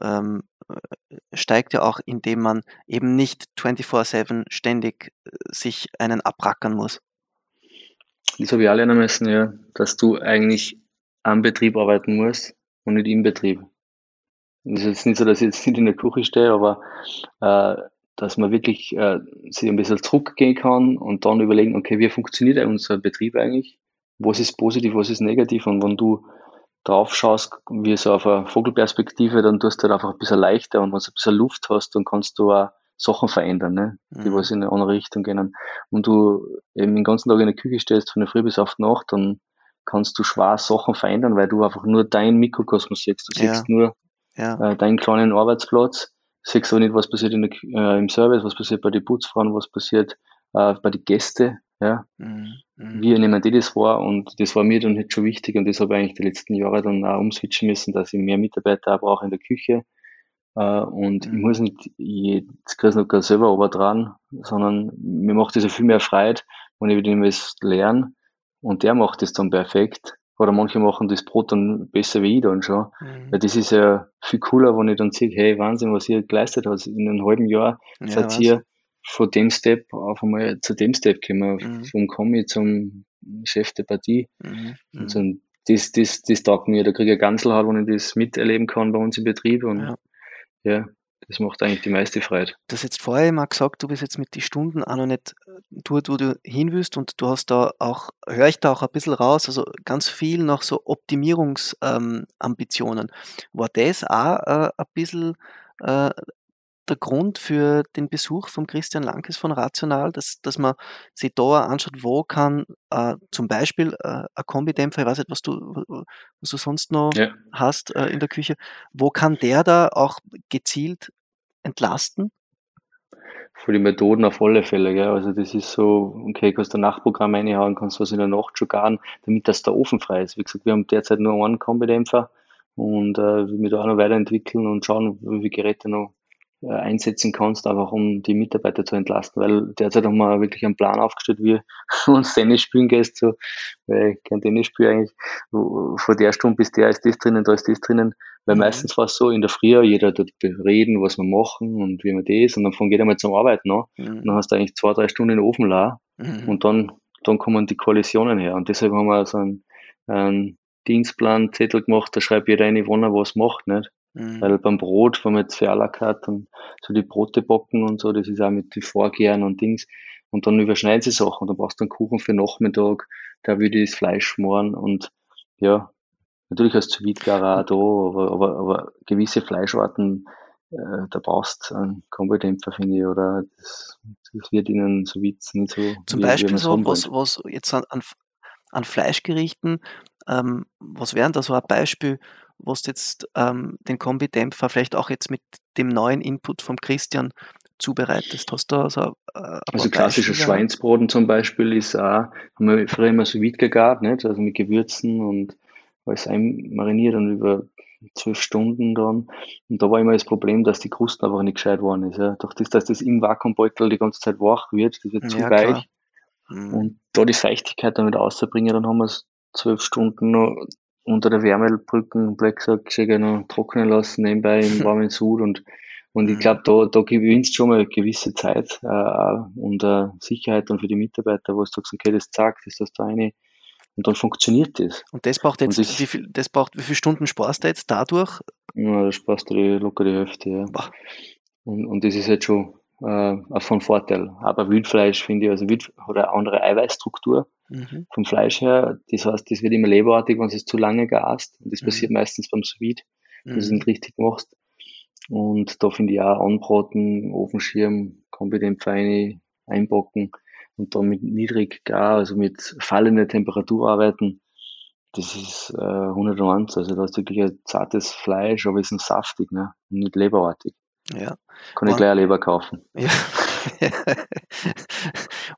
ähm, äh, steigt ja auch, indem man eben nicht 24/7 ständig, äh, sich einen abrackern muss. Das habe ich auch lernen müssen, ja, dass du eigentlich am Betrieb arbeiten musst und nicht im Betrieb. Es ist jetzt nicht so, dass ich jetzt nicht in der Küche stehe, aber, äh, dass man wirklich, äh, sich ein bisschen zurückgehen kann und dann überlegen: „Okay, wie funktioniert unser Betrieb eigentlich? Was ist positiv, was ist negativ?“ Und wenn du drauf schaust, wie so auf eine Vogelperspektive, dann tust du halt einfach ein bisschen leichter und wenn's ein bisschen Luft hast, dann kannst du auch Sachen verändern, ne, die Mhm. was in 'ne andere Richtung gehen. Und du eben den ganzen Tag in der Küche stehst, von der Früh bis auf die Nacht, dann kannst du schwer Sachen verändern, weil du einfach nur deinen Mikrokosmos siehst. Du Ja. siehst nur, Ja. äh, deinen kleinen Arbeitsplatz, siehst aber nicht, was passiert der äh, im Service, was passiert bei den Putzfrauen, was passiert, äh, bei den Gästen, ja. Mhm. Wie nehmen die das wahr? Und das war mir dann halt schon wichtig und das habe ich eigentlich die letzten Jahre dann auch umswitchen müssen, dass ich mehr Mitarbeiter auch brauche in der Küche. Äh, und ich Mhm. muss nicht jetzt Christkindl selber runtertragen, sondern mir macht das ja viel mehr Freude, wenn ich mit ihm was lerne und der macht das dann perfekt. Oder manche machen das Brot dann besser wie ich dann schon. Mhm. Weil das ist ja viel cooler, wenn ich dann sehe: „Hey, Wahnsinn, was ihr geleistet habt. In 'nem halben Jahr Ja, seid ihr von dem Step auf einmal zu dem Step gekommen, Mhm. vom Kommi zum Chef de Partie.“ Mhm. Und Mhm. so das das das taugt mir. Da kriege ich eine Gänsehaut, wenn ich das miterleben kann bei uns im Betrieb und Ja. ja, das macht eigentlich die meiste Freude. Du hast jetzt vorher immer gesagt, du bist jetzt mit die Stunden auch noch nicht äh, dort, wo du hin willst und du hast da auch höre ich da auch ein bisschen raus, also ganz viel nach so Optimierungs ähm. War das auch, äh, ein bisschen, äh, der Grund für den Besuch vom Christian Lankes von Rational, dass dass man sich da anschaut, wo kann, äh, zum Beispiel, äh, ein Kombidämpfer, ich weiß nicht, was du was du sonst noch Ja. hast, äh, in der Küche, wo kann der da auch gezielt entlasten? Für die Methoden auf alle Fälle, gell. Also, das ist so, okay, kannst du ein Nachtprogramm reinhauen, kannst was in der Nacht schon garen, damit dass der Ofen frei ist. Wie gesagt, wir haben derzeit nur einen Kombidämpfer und, äh, mich da auch noch weiterentwickeln und schauen, wie viele Geräte noch einsetzen kannst, einfach um die Mitarbeiter zu entlasten, weil derzeit haben wir wirklich einen Plan aufgestellt, wie du uns Tennis spielen gehst, so, weil ich kein Tennis spiele eigentlich, von der Stunde bis der ist das drinnen, da ist das drinnen, weil mhm. meistens war es so, in der Früh, jeder dort reden, was wir machen und wie wir das, und dann fängt jeder mal zum Arbeiten an, mhm. und dann hast du eigentlich zwei, drei Stunden in den Ofen la, mhm. und dann, dann kommen die Koalitionen her, und deshalb haben wir so einen, einen Dienstplan, Zettel gemacht, da schreibt jeder eine, wann er was macht, nicht? Mhm. Weil beim Brot, wenn man jetzt für à la carte und so die Brote backen und so, das ist auch mit den Vorgären und Dings. Und dann überschneiden sie Sachen und dann brauchst du einen Kuchen für Nachmittag, da würde ich das Fleisch schmoren und ja, natürlich hast du Witgarer auch da, aber, aber, aber gewisse Fleischarten, äh, da brauchst du einen Kombodämpfer, finde ich, oder das, das wird ihnen so Witz nicht so. Zum wie, Beispiel wie so, was, was jetzt an, an Fleischgerichten, ähm, was wären da so ein Beispiel, was jetzt ähm, den Kombidämpfer vielleicht auch jetzt mit dem neuen Input vom Christian zubereitest? Hast du also, äh, also klassischer Schweinsbraten zum Beispiel ist auch, haben wir früher immer so vide gehabt, nicht? also mit Gewürzen und alles einmariniert und über zwölf Stunden dann. Und da war immer das Problem, dass die Krusten einfach nicht gescheit worden ist. Ja. Durch das, dass das im Vakuumbeutel die ganze Zeit wach wird, das wird zu ja, weich. Mhm. Und da die Feuchtigkeit damit auszubringen, dann haben wir es zwölf Stunden noch unter der Wärmebrücken, blöd gesagt, noch trocknen lassen, nebenbei im warmen Sud und, und ich glaube, da, da gewinnst du schon mal eine gewisse Zeit äh, und äh, Sicherheit dann für die Mitarbeiter, wo du sagst, okay, das das ist das eine und dann funktioniert das. Und das braucht jetzt, das, wie viel, das braucht, wie viele Stunden sparst du jetzt dadurch? Ja, da sparst du locker die Hälfte, ja. Und, und das ist jetzt schon äh, von Vorteil. Aber Wildfleisch finde ich, also Wild hat eine andere Eiweißstruktur mhm. vom Fleisch her. Das heißt, das wird immer leberartig, wenn es zu lange gast. Und das mhm. passiert meistens beim Sweet, wenn du es mhm. nicht richtig machst. Und da finde ich auch anbraten, Ofenschirm, Kombidämpfer rein, einpacken und dann mit niedrig gar, also mit fallender Temperatur arbeiten. Das ist äh, 101. Also da du wirklich ein zartes Fleisch, aber es ist saftig, ne? Und nicht leberartig. Ja. Kann ich gleich eine Leber kaufen. Ja.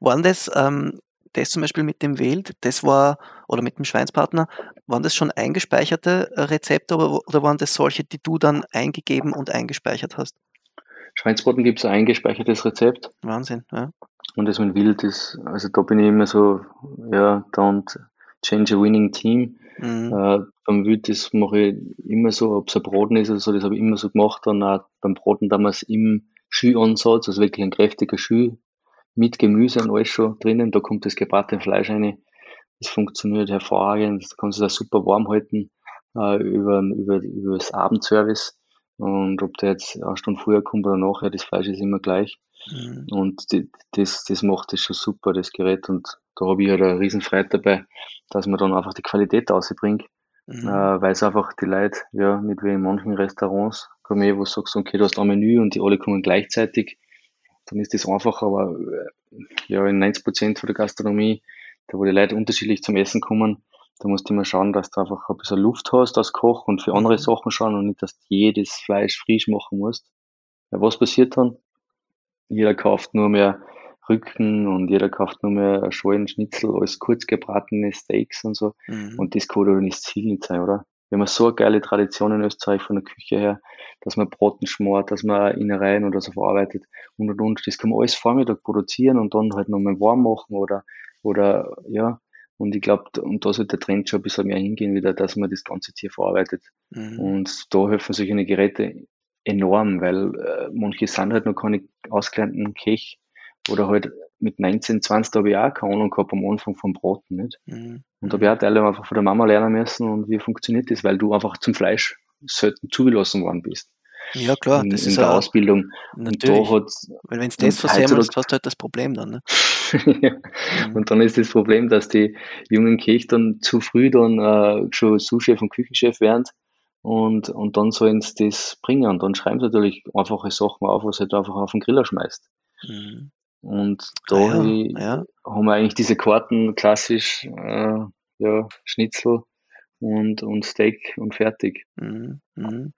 Waren das, ähm, das zum Beispiel mit dem Wild, das war, oder mit dem Schweinspartner, waren das schon eingespeicherte Rezepte oder, oder waren das solche, die du dann eingegeben und eingespeichert hast? Schweinsbraten gibt es ein eingespeichertes Rezept. Wahnsinn, ja. Und das mit Wild ist, also da bin ich immer so, ja, don't change a winning team. Mhm. Äh, beim Wild, das mache ich immer so, ob es ein Braten ist oder so, das habe ich immer so gemacht. Dann auch beim Braten damals im Schüansatz, also wirklich ein kräftiger Schü mit Gemüse und alles schon drinnen. Da kommt das gebratene Fleisch rein. Das funktioniert hervorragend. Da kannst du das super warm halten äh, über, über, über das Abendservice. Und ob der jetzt eine Stunde früher kommt oder nachher, das Fleisch ist immer gleich. Mhm. Und die, das, das macht das schon super, das Gerät. Und da habe ich halt eine riesen Freude dabei, dass man dann einfach die Qualität ausbringt. Mhm. Äh, weil es einfach die Leute, ja, nicht wie in manchen Restaurants, Gourmet, wo du sagst, okay, du hast ein Menü und die alle kommen gleichzeitig, dann ist das einfach, aber äh, ja, in 90 Prozent von der Gastronomie, da wo die Leute unterschiedlich zum Essen kommen, da musst du immer schauen, dass du einfach ein bisschen Luft hast als Koch und für andere mhm. Sachen schauen und nicht, dass du jedes Fleisch frisch machen musst. Ja, was passiert dann? Jeder kauft nur mehr Rücken und jeder kauft nur mehr Schalen, Schnitzel, alles kurz gebratene Steaks und so. Mhm. Und das kann doch nicht das Ziel nicht sein, oder? Wir haben so eine geile Tradition in Österreich von der Küche her, dass man Broten schmort, dass man Innereien oder so verarbeitet und und und. Das kann man alles Vormittag produzieren und dann halt nochmal warm machen oder, oder, ja. Und ich glaube, und da sollte der Trend schon ein bisschen mehr hingehen wieder, dass man das ganze Tier verarbeitet. Mhm. Und da helfen solche Geräte enorm, weil äh, manche sind halt noch keine ausgelernten Kech oder halt mit 19, 20 habe ich auch keine Ahnung gehabt am Anfang vom Braten, nicht? Mhm. Und da habe ich auch Teile einfach von der Mama lernen müssen und wie funktioniert das, weil du einfach zum Fleisch selten zugelassen worden bist. Ja, klar, in, das in ist der Ausbildung. Natürlich. Und da hat, weil wenn es das versemmelst, hast du halt das Problem dann. Ne? ja. mhm. Und dann ist das Problem, dass die jungen Kirchen dann zu früh dann äh, schon Sous-Chef und Küchenchef werden und, und dann sollen sie das bringen. Und dann schreiben sie natürlich einfache Sachen auf, was sie halt einfach auf den Griller schmeißt. Mhm. Und da ah, ja, ja. haben wir eigentlich diese Karten klassisch, äh, ja, Schnitzel und, und Steak und fertig. Mhm. Mhm.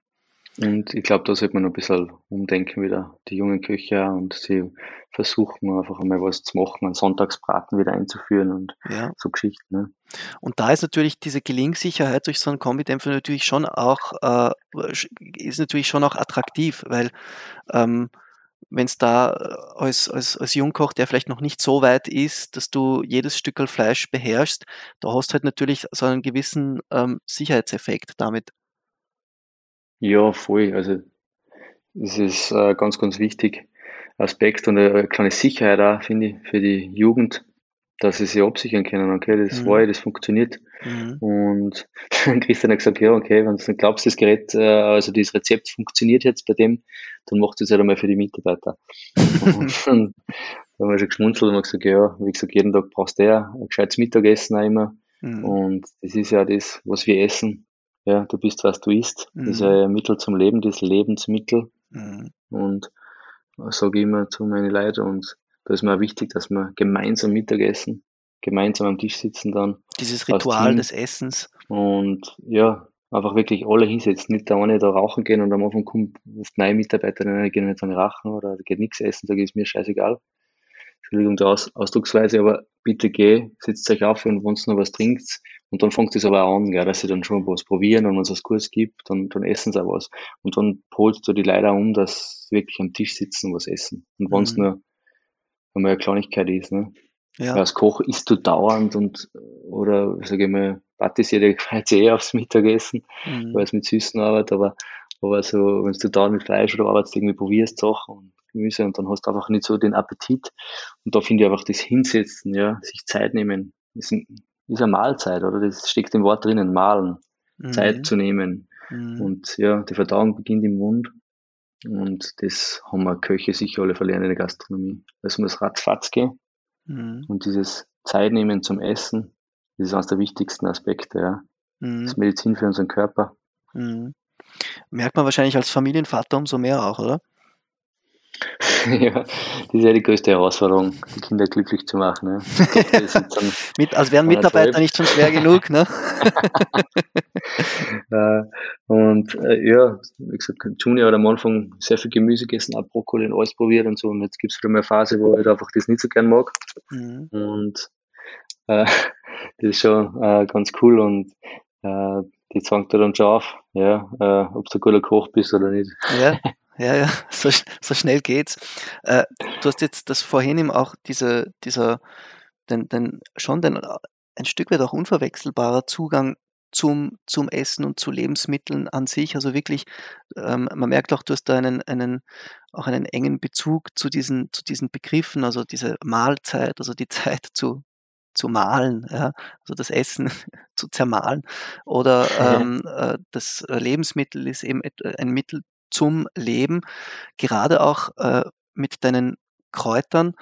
Und ich glaube, da sollte man noch ein bisschen umdenken wieder, die jungen Köche und sie versuchen einfach einmal was zu machen, einen Sonntagsbraten wieder einzuführen und Ja. so Geschichten. Ne? Und da ist natürlich diese Gelingsicherheit durch so einen Kombidämpfer natürlich schon auch, äh, ist natürlich schon auch attraktiv, weil ähm, wenn es da äh, als, als, als Jungkoch, der vielleicht noch nicht so weit ist, dass du jedes Stück Fleisch beherrschst, da hast du halt natürlich so einen gewissen ähm, Sicherheitseffekt damit. Ja, voll. Also das ist äh, ganz, ganz wichtig. Aspekt und eine kleine Sicherheit auch, finde ich, für die Jugend, dass sie sich absichern können. Okay, das Mhm. war ich, das funktioniert. Mhm. Und Christian hat gesagt, ja, okay, wenn du glaubst, das Gerät, äh, also dieses Rezept funktioniert jetzt bei dem, dann macht es halt einmal für die Mitarbeiter. und dann haben wir schon geschmunzelt und haben gesagt, ja, wie gesagt, jeden Tag brauchst du ja ein gescheites Mittagessen auch immer. Mhm. Und das ist ja das, was wir essen. Ja, du bist, was du isst. Das ist Mhm. ein Mittel zum Leben, das Lebensmittel. Mhm. Und sage ich immer zu meinen Leuten und da ist mir auch wichtig, dass wir gemeinsam Mittagessen, gemeinsam am Tisch sitzen dann Dieses Ritual des Essens. und ja, einfach wirklich alle hinsetzen, nicht der eine da rauchen gehen und am Anfang kommt oft neue Mitarbeiter, die gehen jetzt an rauchen oder da geht nichts essen, sage ich, ist mir scheißegal. Entschuldigung der Aus Ausdrucksweise, aber bitte geh, setzt euch auf und wenn noch was trinkt und dann fängt es aber auch an, gell, dass sie dann schon was probieren und wenn es was Gutes gibt, dann, dann essen sie auch was. Und dann holst du die Leute um, dass sie wirklich am Tisch sitzen und was essen. Und wenn es Mhm. nur einmal eine Kleinigkeit ist, ne? Ja. Als Koch isst du dauernd und, oder, sage ich mal, patisiert ja quasi eh aufs Mittagessen, Mhm. weil es mit Süßen arbeitet, aber, aber so, wenn du dauernd mit Fleisch oder arbeitest, irgendwie probierst Sachen und Gemüse und dann hast du einfach nicht so den Appetit. Und da finde ich einfach das Hinsetzen, ja, sich Zeit nehmen, ist, ein, ist eine Mahlzeit, oder? Das steckt im Wort drinnen, mahlen, Zeit Mhm. zu nehmen. Mhm. Und ja, die Verdauung beginnt im Mund. Und das haben wir Köche sicher alle verlernt in der Gastronomie. Es muss ratzfatz gehen. Mhm. Und dieses Zeit nehmen zum Essen, das ist eines der wichtigsten Aspekte, ja. Das Mhm. ist Medizin für unseren Körper. Mhm. Merkt man wahrscheinlich als Familienvater umso mehr auch, oder? ja, das ist ja die größte Herausforderung, die Kinder glücklich zu machen. Dann, Mit, als wären. Mitarbeiter nicht schon schwer genug, ne? und äh, ja, wie gesagt, Junior hat am Anfang sehr viel Gemüse gegessen, auch Brokkoli und alles probiert und so. Und jetzt gibt es wieder mal eine Phase, wo ich einfach das nicht so gern mag. Mhm. Und äh, das ist schon äh, ganz cool und äh, die zwängt dir dann schon auf, ja, äh, ob du ein guter Koch bist oder nicht. Ja, ja, ja, so, so schnell geht's. Äh, du hast jetzt das vorhin eben auch diese, dieser, den, den, schon den, ein Stück weit auch unverwechselbarer Zugang zum, zum Essen und zu Lebensmitteln an sich. Also wirklich, ähm, man merkt auch, du hast da einen, einen, auch einen engen Bezug zu diesen, zu diesen Begriffen, also diese Mahlzeit, also die Zeit zu, zu mahlen, ja, also das Essen zu zermahlen. Oder ähm, äh, das Lebensmittel ist eben äh, ein Mittel zum Leben, gerade auch äh, mit deinen Kräutern.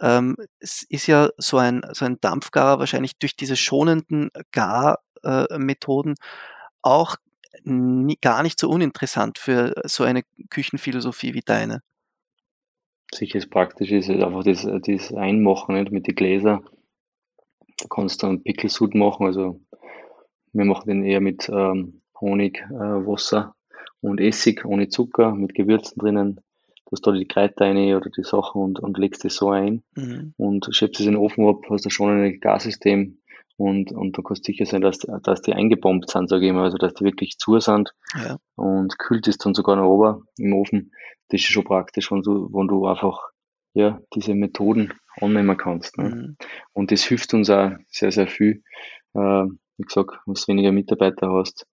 Ähm, es ist ja so ein, so ein Dampfgarer wahrscheinlich durch diese schonenden Garmethoden äh, Methoden auch nie, gar nicht so uninteressant für so eine Küchenphilosophie wie deine. Sicher ist praktisch ist halt einfach das, das Einmachen nicht, mit den Gläsern. Da kannst du einen Pickelsud machen. Also wir machen den eher mit ähm, Honig, äh, Wasser und Essig, ohne Zucker, mit Gewürzen drinnen. Du hast da die Kräuter rein oder die Sachen und, und legst das so ein Mhm. und schiebst es in den Ofen ab, hast da schon ein Gassystem und, und du kannst sicher sein, dass, dass die eingebombt sind, sage ich mal, also dass die wirklich zu sind Ja. und kühlt es dann sogar noch ober im Ofen. Das ist schon praktisch, wenn du, wenn du einfach ja, diese Methoden annehmen kannst. Ne? Mhm. Und das hilft uns auch sehr, sehr viel. Äh, wie gesagt, wenn du weniger Mitarbeiter hast,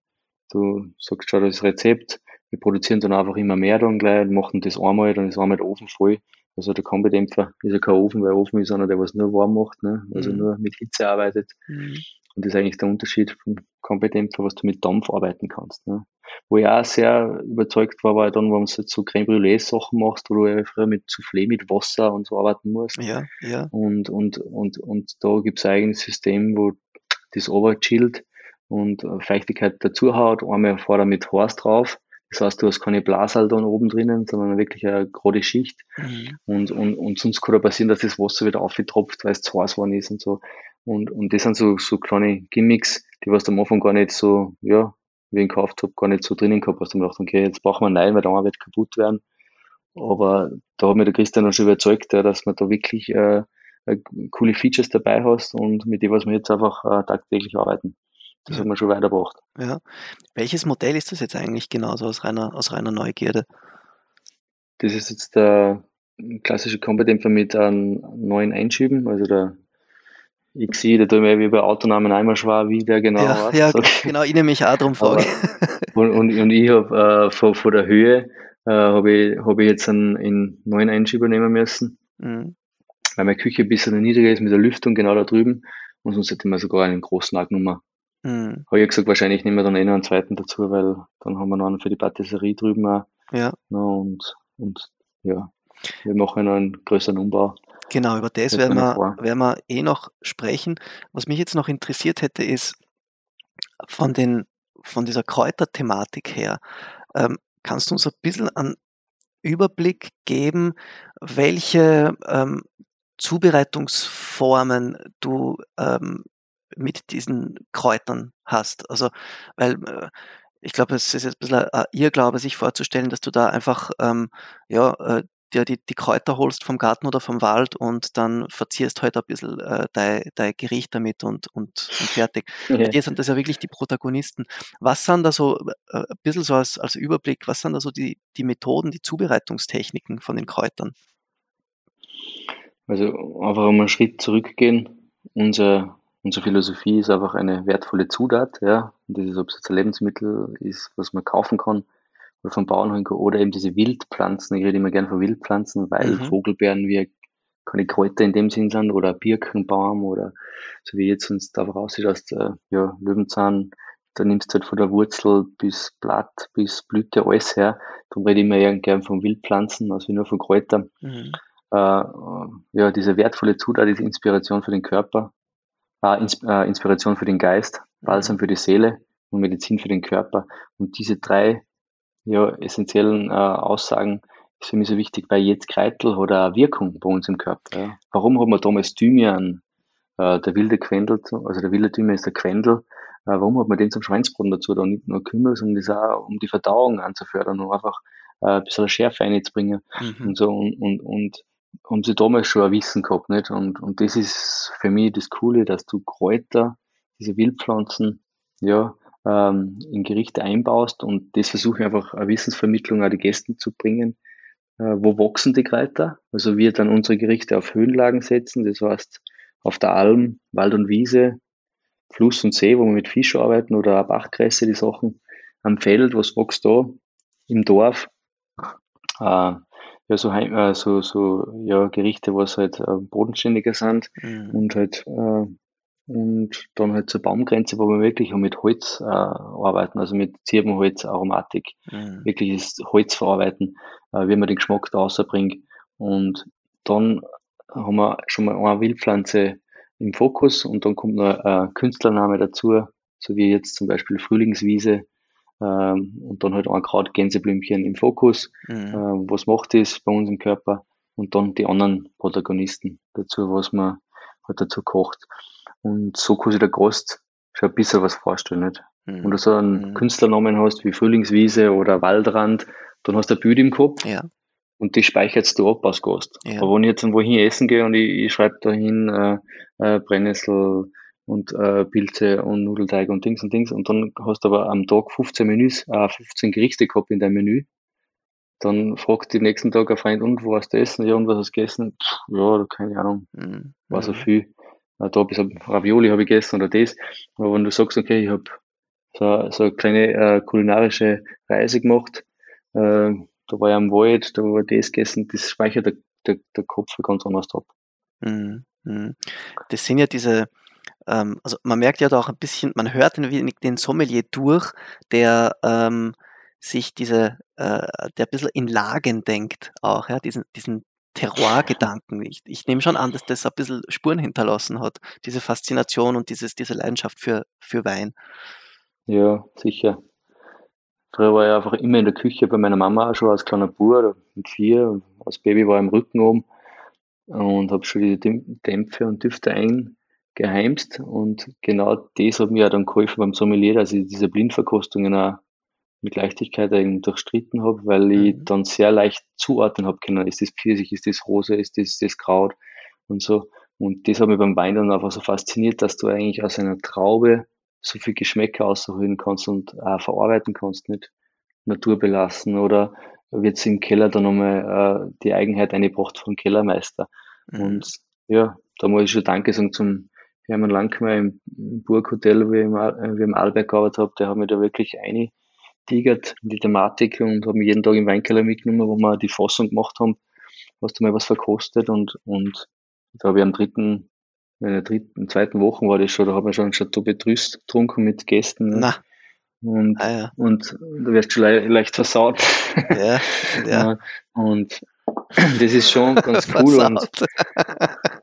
du sagst, schau, das Rezept, wir produzieren dann einfach immer mehr dann gleich, machen das einmal, dann ist einmal der Ofen voll. Also der Kombidämpfer ist ja kein Ofen, weil Ofen ist einer, der was nur warm macht, ne? also Mhm. nur mit Hitze arbeitet. Mhm. Und das ist eigentlich der Unterschied vom Kombidämpfer, was du mit Dampf arbeiten kannst. Ne? Wo ich auch sehr überzeugt war, war dann, wenn du so Creme Brûlée Sachen machst, wo du ja früher mit Soufflé, mit Wasser und so arbeiten musst. Ja, ja. Und, und, und, und da gibt's ein eigenes System, wo das chillt und äh, Feuchtigkeit dazu haut. Einmal vorher mit Horst drauf. Das heißt, du hast keine Blasal dann oben drinnen, sondern wirklich eine gerade Schicht. Mhm. Und, und, und sonst kann da passieren, dass das Wasser wieder aufgetropft, weil es zu heiß geworden ist und so. Und, und das sind so, so kleine Gimmicks, die was du am Anfang gar nicht so, ja, wie ich ihn gekauft habe, gar nicht so drinnen gehabt, hast du gedacht, okay, jetzt brauchen wir einen neuen, weil der wird kaputt werden. Aber da hat mir der Christian dann schon überzeugt, ja, dass man da wirklich äh, äh, coole Features dabei hast und mit dem, was wir jetzt einfach äh, tagtäglich arbeiten. Das ja. hat man schon weitergebracht. Ja. Welches Modell ist das jetzt eigentlich genauso aus reiner, aus reiner Neugierde? Das ist jetzt der klassische Kompetempfer mit einem neuen Einschieben, also der XI, da tue ich mir wie bei Autonamen einmal schwer, wie der genau ja, war. Ja, genau, ich nehme mich auch darum Frage. und, und, und, ich habe äh, von, von der Höhe äh, habe ich, hab ich jetzt einen, einen neuen Einschieber nehmen müssen. Mhm weil meine Küche ein bisschen niedriger ist mit der Lüftung genau da drüben und sonst hätte man sogar einen großen Agnummer. Mhm. Habe ich gesagt, wahrscheinlich nehmen wir dann eh noch einen zweiten dazu, weil dann haben wir noch einen für die Patisserie drüben auch. Ja. Und, und ja, wir machen noch einen größeren Umbau. Genau, über das werden wir, werden wir eh noch sprechen. Was mich jetzt noch interessiert hätte, ist von, den, von dieser Kräuterthematik her, ähm, kannst du uns ein bisschen einen Überblick geben, welche ähm, Zubereitungsformen du ähm, mit diesen Kräutern hast. Also, weil äh, ich glaube, es ist jetzt ein bisschen ein Irrglaube, sich vorzustellen, dass du da einfach ähm, ja, äh, dir die, die Kräuter holst vom Garten oder vom Wald und dann verzierst halt ein bisschen äh, dein, dein Gericht damit und, und, und fertig. Okay. Dir sind das ja wirklich die Protagonisten. Was sind da so, äh, ein bisschen so als, als Überblick, was sind da so die, die Methoden, die Zubereitungstechniken von den Kräutern? Also einfach einmal einen Schritt zurückgehen. Unser, unsere Philosophie ist einfach eine wertvolle Zutat, ja. Und das ist, ob es jetzt ein Lebensmittel ist, was man kaufen kann oder vom Bauern holen kann, oder eben diese Wildpflanzen. Ich rede immer gerne von Wildpflanzen, weil mhm. Vogelbeeren wie keine Kräuter in dem Sinn sind oder Birkenbaum oder so wie jetzt uns da aussieht, dass der ja, Löwenzahn, da nimmst du halt von der Wurzel bis Blatt, bis Blüte alles her. Darum rede ich immer gern von Wildpflanzen, also nur von Kräutern. Mhm äh, ja, diese wertvolle Zutat ist Inspiration für den Körper, äh, äh, Inspiration für den Geist, Balsam für die Seele und Medizin für den Körper. Und diese drei ja, essentiellen äh, Aussagen ist für mich so wichtig, weil jetzt Kreitel hat eine Wirkung bei uns im Körper. Ja. Warum hat man damals Thymian, äh, der wilde Quendel, also der wilde Thymian ist der Quendel, äh, warum hat man den zum Schweinsbraten dazu? Da nicht nur Kümmel, sondern das auch, um die Verdauung anzufördern und einfach äh, ein bisschen Schärfe reinzubringen mhm. und so und, und, und haben sie damals schon ein Wissen gehabt, nicht? Und, und das ist für mich das Coole, dass du Kräuter, diese Wildpflanzen, ja, ähm, in Gerichte einbaust und das versuche ich einfach eine Wissensvermittlung an die Gäste zu bringen. Äh, wo wachsen die Kräuter? Also wir dann unsere Gerichte auf Höhenlagen setzen, das heißt auf der Alm, Wald und Wiese, Fluss und See, wo wir mit Fisch arbeiten oder auch Bachkresse, die Sachen am Feld, was wächst da im Dorf. Äh, ja, so, äh, so, so ja, Gerichte, was halt äh, bodenständiger sind mhm. und halt äh, und dann halt zur Baumgrenze, wo wir wirklich mit Holz äh, arbeiten, also mit Zirbenholz, Aromatik, mhm. wirkliches Holz verarbeiten, äh, wie man den Geschmack da rausbringt. Und dann haben wir schon mal eine Wildpflanze im Fokus und dann kommt noch ein Künstlername dazu, so wie jetzt zum Beispiel Frühlingswiese und dann halt auch gerade Gänseblümchen im Fokus. Mhm. Äh, was macht das bei uns im Körper? Und dann die anderen Protagonisten dazu, was man halt dazu kocht. Und so kann sich der Gast schon ein bisschen was vorstellen, nicht? Mhm. Wenn du so einen mhm. Künstlernamen hast wie Frühlingswiese oder Waldrand, dann hast du ein Bild im Kopf. Ja. Und das speicherst du ab als Gast. Ja. Aber wenn ich jetzt wohin essen gehe und ich, ich schreibe da hin äh, äh, Brennnessel, und äh, Pilze und Nudelteig und Dings und Dings. Und dann hast du aber am Tag 15 Menüs, äh, 15 Gerichte gehabt in deinem Menü. Dann fragt die nächsten Tag ein Freund, und wo hast du essen? Ja, und was hast du gegessen? Pff, ja, keine Ahnung. Mhm. War so viel. Äh, da bisschen Ravioli habe ich gegessen oder das. Aber wenn du sagst, okay, ich habe so, so eine kleine äh, kulinarische Reise gemacht, äh, da war ich am Wald, da war das gegessen, das speichert der, der, der Kopf ganz anders ab. Mhm. mhm. Das sind ja diese, ähm, also man merkt ja da auch ein bisschen, man hört ein wenig den Sommelier durch, der ähm, sich diese, äh, der ein bisschen in Lagen denkt auch, ja, diesen, diesen Terroir-Gedanken. Ich, ich nehme schon an, dass das ein bisschen Spuren hinterlassen hat, diese Faszination und dieses, diese Leidenschaft für, für Wein. Ja, sicher. Früher war ich einfach immer in der Küche bei meiner Mama schon als kleiner Bub mit vier. Als Baby war ich im Rücken oben und habe schon die Dämpfe und Düfte ein, geheimst und genau das hat mir dann geholfen beim Sommelier, dass ich diese Blindverkostungen auch mit Leichtigkeit eben durchstritten habe, weil ich mhm. dann sehr leicht zuordnen habe können, ist das Pfirsich, ist das Rose, ist das, das Kraut und so. Und das hat mich beim Wein dann einfach so fasziniert, dass du eigentlich aus einer Traube so viel Geschmäcker ausholen kannst und auch verarbeiten kannst, nicht naturbelassen oder wird es im Keller dann nochmal äh, die Eigenheit eingebracht vom Kellermeister. Mhm. Und ja, da muss ich schon Danke sagen zum Hermann Langmeier im, im Burghotel, wo ich im, äh, wie im Arlberg gearbeitet habe, der hat mich da wirklich eingetigert in die Thematik und mich jeden Tag im Weinkeller mitgenommen, wo wir die Fassung gemacht haben, hast du mal was verkostet und, und da habe ich am dritten, in der dritten, zweiten Woche war das schon, da haben wir schon ein Chateau Betrüst getrunken mit Gästen. Na. Und, ah, ja. und du wirst schon le leicht versaut. Ja, ja. und das ist schon ganz cool. und,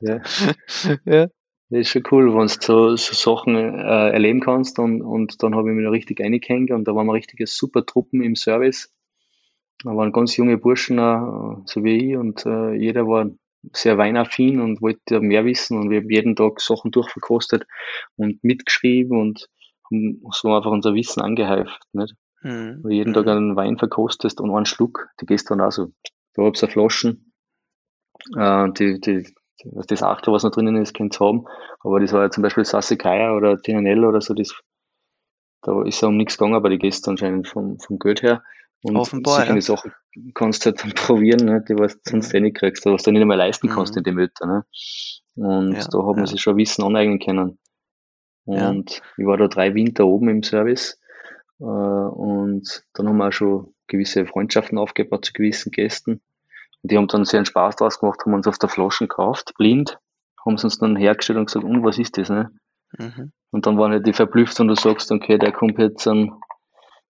ja. ja. Das ist schon cool, wenn du so, so Sachen äh, erleben kannst und, und dann habe ich mich da richtig eingehängt und da waren wir richtige super Truppen im Service. Da waren ganz junge Burschen, äh, so wie ich und äh, jeder war sehr weinaffin und wollte mehr wissen und wir haben jeden Tag Sachen durchverkostet und mitgeschrieben und haben so einfach unser Wissen angehäuft. Nicht? Mhm. Weil jeden Tag mhm. einen Wein verkostest und einen Schluck, die gehst dann auch so. Da hab's eine Flaschen, äh, die, die, das Achtel, was noch drinnen ist, könnt ihr haben. Aber das war ja zum Beispiel Sassicaia oder Tinanel oder so, das, da ist ja um nichts gegangen, aber die gehst anscheinend vom, vom Geld her. Und Offenbar, ja. Sachen kannst du halt dann probieren, ne, die was du sonst mhm. eh nicht kriegst, was du nicht einmal leisten kannst mhm. in dem Mütter. Ne? Und ja, da hat man ja. sich schon Wissen aneignen können. Und ja. ich war da drei Winter oben im Service. Äh, und dann haben wir auch schon gewisse Freundschaften aufgebaut zu gewissen Gästen. Und die haben dann sehr einen Spaß draus gemacht, haben uns auf der Flaschen gekauft, blind, haben sie uns dann hergestellt und gesagt, und was ist das, ne? Mhm. Und dann waren halt die verblüfft und du sagst, okay, der kommt jetzt an,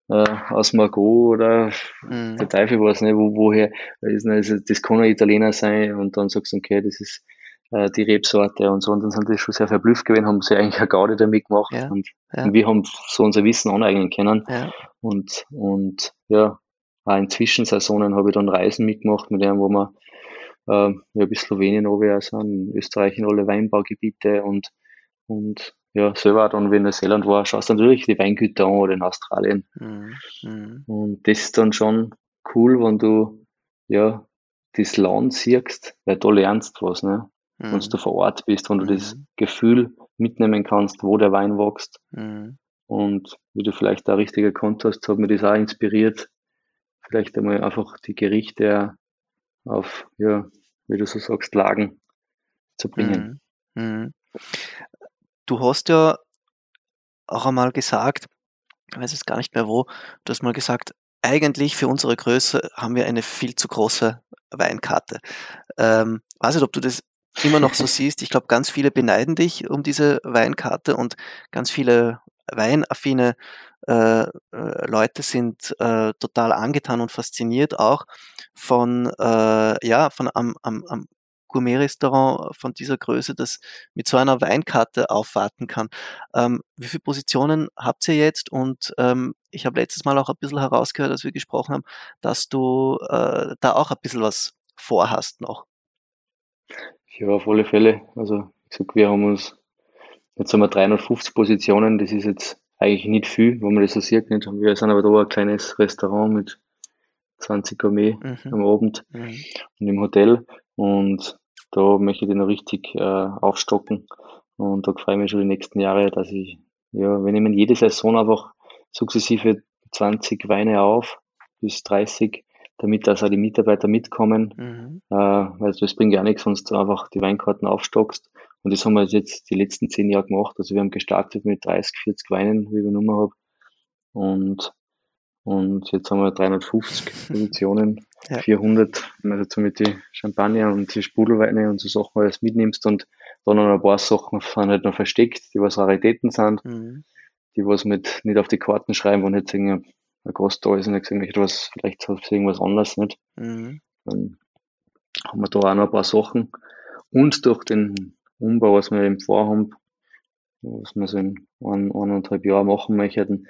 äh, aus Margot oder mhm. der Teufel weiß nicht, wo, woher, also das kann ein Italiener sein und dann sagst du, okay, das ist äh, die Rebsorte und so und dann sind die schon sehr verblüfft gewesen, haben sie eigentlich eine Gaudi damit gemacht ja. Und, ja. und, wir haben so unser Wissen aneignen können ja. und, und ja, auch in Zwischensaisonen habe ich dann Reisen mitgemacht mit dem, wo wir äh, ja, bis Slowenien runter sind, in Österreich in alle Weinbaugebiete und, und ja, selber dann, wie in Neuseeland war, schaust du natürlich die Weingüter an oder in Australien. Mhm. mhm. Und das ist dann schon cool, wenn du ja das Land siehst, weil da lernst du was, ne? Mhm. Wenn du vor Ort bist, wenn du das mhm. Gefühl mitnehmen kannst, wo der Wein wächst. Mhm. Und wie du vielleicht da richtig erkannt hast, hat mir das auch inspiriert, vielleicht einmal einfach die Gerichte auf, ja, wie du so sagst, Lagen zu bringen. Mhm. mhm. Du hast ja auch einmal gesagt, ich weiß jetzt gar nicht mehr wo, du hast mal gesagt, eigentlich für unsere Größe haben wir eine viel zu große Weinkarte. Ähm, weiß nicht, ob du das immer noch so siehst. Ich glaube, ganz viele beneiden dich um diese Weinkarte und ganz viele weinaffine äh, äh, Leute sind äh, total angetan und fasziniert auch von, äh, ja, von am, am, am Gourmet-Restaurant von dieser Größe, das mit so einer Weinkarte aufwarten kann. Ähm, wie viele Positionen habt ihr jetzt? Und ähm, ich habe letztes Mal auch ein bisschen herausgehört, als wir gesprochen haben, dass du äh, da auch ein bisschen was vorhast noch. Ja, auf alle Fälle. Also, ich sag, wir haben uns, jetzt haben wir 350 Positionen, das ist jetzt eigentlich nicht viel, wenn man das so sieht. Nicht. Wir sind aber da ein kleines Restaurant mit 20 Gourmet mhm. am Abend mhm. und im Hotel. Und da möchte ich noch richtig äh, aufstocken. Und da freue ich mich schon die nächsten Jahre, dass ich, ja, wir nehmen jede Saison einfach sukzessive 20 Weine auf bis 30, damit also die Mitarbeiter mitkommen. Mhm. Äh, weil das bringt ja nichts, du einfach die Weinkarten aufstockst. Und das haben wir jetzt die letzten zehn Jahre gemacht. Also wir haben gestartet mit 30, 40 Weinen, wie ich Nummer habe. Und und jetzt haben wir 350 Positionen, ja. 400, wenn du dazu mit die Champagner und die Sprudelweine und so Sachen alles mitnimmst und dann noch ein paar Sachen sind halt noch versteckt, die was Raritäten sind, mhm. die was mit nicht auf die Karten schreiben, wenn jetzt ein Gast da ist und ich möchte was, vielleicht irgendwas anderes nicht. Mhm. Dann haben wir da auch noch ein paar Sachen. Und durch den Umbau, was wir eben vorhaben, was wir so in ein, eineinhalb Jahren machen möchten,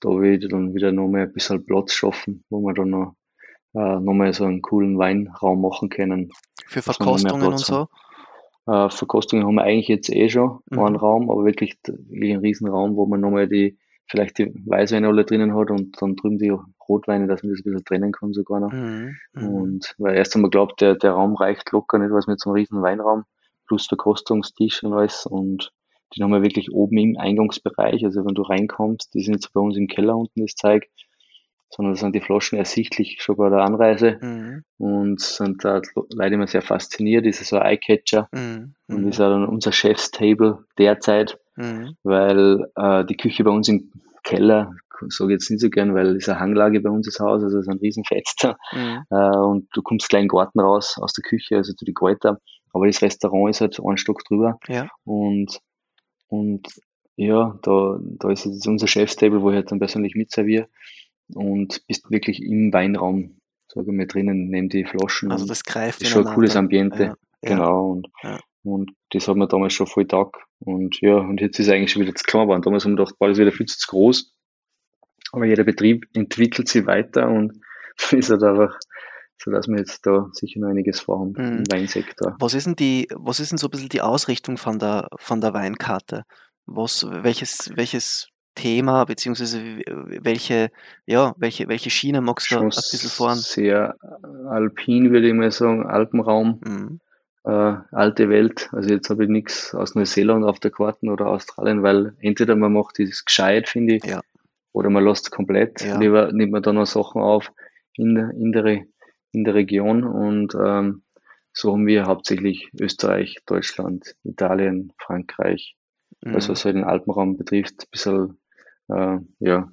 da will ich dann wieder nochmal ein bisschen Platz schaffen, wo wir dann noch, äh, nochmal so einen coolen Weinraum machen können. Für Verkostungen und so? Äh, Verkostungen haben wir eigentlich jetzt eh schon Mhm. einen Raum, aber wirklich, wirklich einen riesen Raum, wo man nochmal die, vielleicht die Weißweine alle drinnen hat und dann drüben die Rotweine, dass man das ein bisschen trennen kann sogar noch. Mhm. Mhm. Und weil erst einmal glaubt, der, der Raum reicht locker nicht, was mit so einem riesen Weinraum plus Verkostungstisch und alles. Und den haben wir wirklich oben im Eingangsbereich. Also wenn du reinkommst, die sind jetzt bei uns im Keller unten das Zeug, sondern da sind die Flaschen ersichtlich schon bei der Anreise Mhm. und sind da Leute immer sehr fasziniert. Das ist so ein Eyecatcher Mhm. und Mhm. ist auch dann unser Chefstable derzeit, Mhm. weil äh, die Küche bei uns im Keller, sage jetzt nicht so gern, weil es eine Hanglage bei uns das Haus, also es ist ein Riesenfenster Mhm. äh, und du kommst gleich in den Garten raus aus der Küche, also zu die Kräuter. Aber das Restaurant ist halt einen Stock drüber Ja. und, und ja, da, da ist jetzt unser Chefstable, wo ich halt dann persönlich mitserviere und bist wirklich im Weinraum, sage ich mal, drinnen, neben die Flaschen. Also das greift ist schon ein cooles. Ambiente. Ja. Genau. Und, Ja. und das hat mir damals schon voll taugt. Und ja, und jetzt ist eigentlich schon wieder zu klein geworden. Damals haben wir gedacht, das ist wieder viel zu groß. Aber jeder Betrieb entwickelt sich weiter und ist halt einfach so, dass wir jetzt da sicher noch einiges vorhaben Mhm. im Weinsektor. Was ist denn die, was ist denn so ein bisschen die Ausrichtung von der, von der Weinkarte? Was, welches, welches Thema, beziehungsweise welche, ja, welche, welche Schiene magst du ein Schon bisschen fahren? sehr alpin, würde ich mal sagen, Alpenraum, Mhm. äh, alte Welt. Also jetzt habe ich nichts aus Neuseeland auf der Karte oder Australien, weil entweder man macht das gescheit, finde ich, Ja. oder man lässt es komplett. Ja. Lieber nimmt man da noch Sachen auf in der, in der, in der Region und ähm, so haben wir hauptsächlich Österreich, Deutschland, Italien, Frankreich, also Mhm. was halt den Alpenraum betrifft, ein bisschen, äh, ja,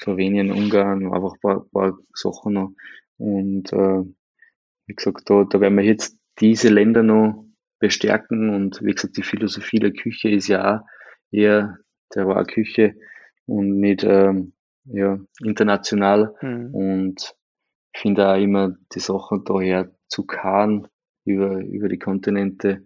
Slowenien, Ungarn, einfach ein paar, paar Sachen noch. Und äh, wie gesagt, da, da werden wir jetzt diese Länder noch bestärken und wie gesagt, die Philosophie der Küche ist ja auch eher der Küche und nicht ähm, ja, international Mhm. und ich finde auch immer die Sachen daher zu karren über, über die Kontinente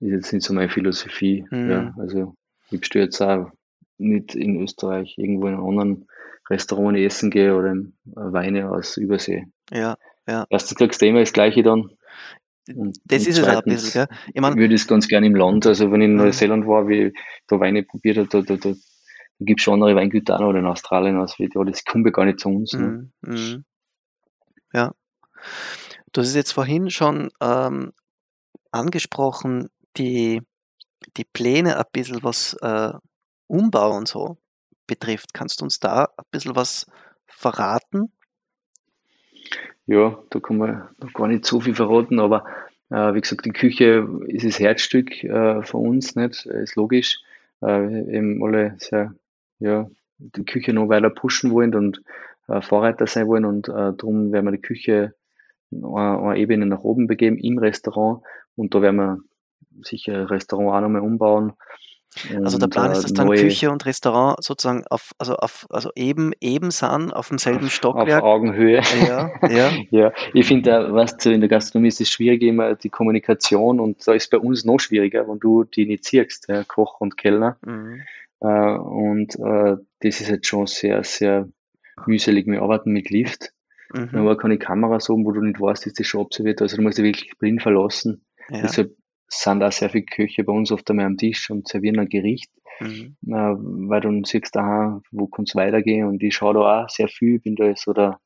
ist jetzt nicht so meine Philosophie. Mhm. Ja, also ich bestelle jetzt auch nicht in Österreich irgendwo in einem anderen Restaurant essen gehe oder äh, Weine aus Übersee. Ja, ja. Erstens kriegst du immer das Gleiche dann. Und, Das und ist es auch ein bisschen, gell? Ich würde ich es ganz gerne im Land. Also wenn ich in Mhm. Neuseeland war, wie ich da Weine probiert habe, da, da, da, da gibt es schon andere Weingüter auch noch oder in Australien. Also ja, das kommt ja gar nicht zu uns. Ne? Mhm, mhm. Ja. Du hast jetzt vorhin schon ähm, angesprochen, die, die Pläne ein bisschen was äh, Umbau und so betrifft. Kannst du uns da ein bisschen was verraten? Ja, da kann man noch gar nicht so viel verraten, aber äh, wie gesagt, die Küche ist das Herzstück äh, von uns, nicht? Ist logisch. Äh, eben alle sehr, ja, die Küche noch weiter pushen wollen und Vorreiter sein wollen und äh, darum werden wir die Küche eine, eine Ebene nach oben begeben im Restaurant und da werden wir sicher Restaurant auch nochmal umbauen. Also der Plan äh, ist, dass dann Küche und Restaurant sozusagen auf, also auf, also eben, eben sind, auf demselben auf Stockwerk. Augenhöhe. Ja, ja. Ja, ich finde, weißt du, in der Gastronomie ist es schwierig immer die Kommunikation und da ist bei uns noch schwieriger, wenn du die nicht siehst, ja, Koch und Kellner. Mhm. Äh, und äh, das ist jetzt schon sehr, sehr mühselig. Wir arbeiten mit Lift. Mhm. aber keine Kameras oben, wo du nicht weißt, ist das schon observiert. Also du musst dich wirklich blind verlassen. Ja. Deshalb sind auch sehr viele Köche bei uns oft einmal am Tisch und servieren ein Gericht, Mhm. weil du dann siehst, aha, wo kann es weitergehen und ich schaue da auch sehr viel, bin da jetzt oder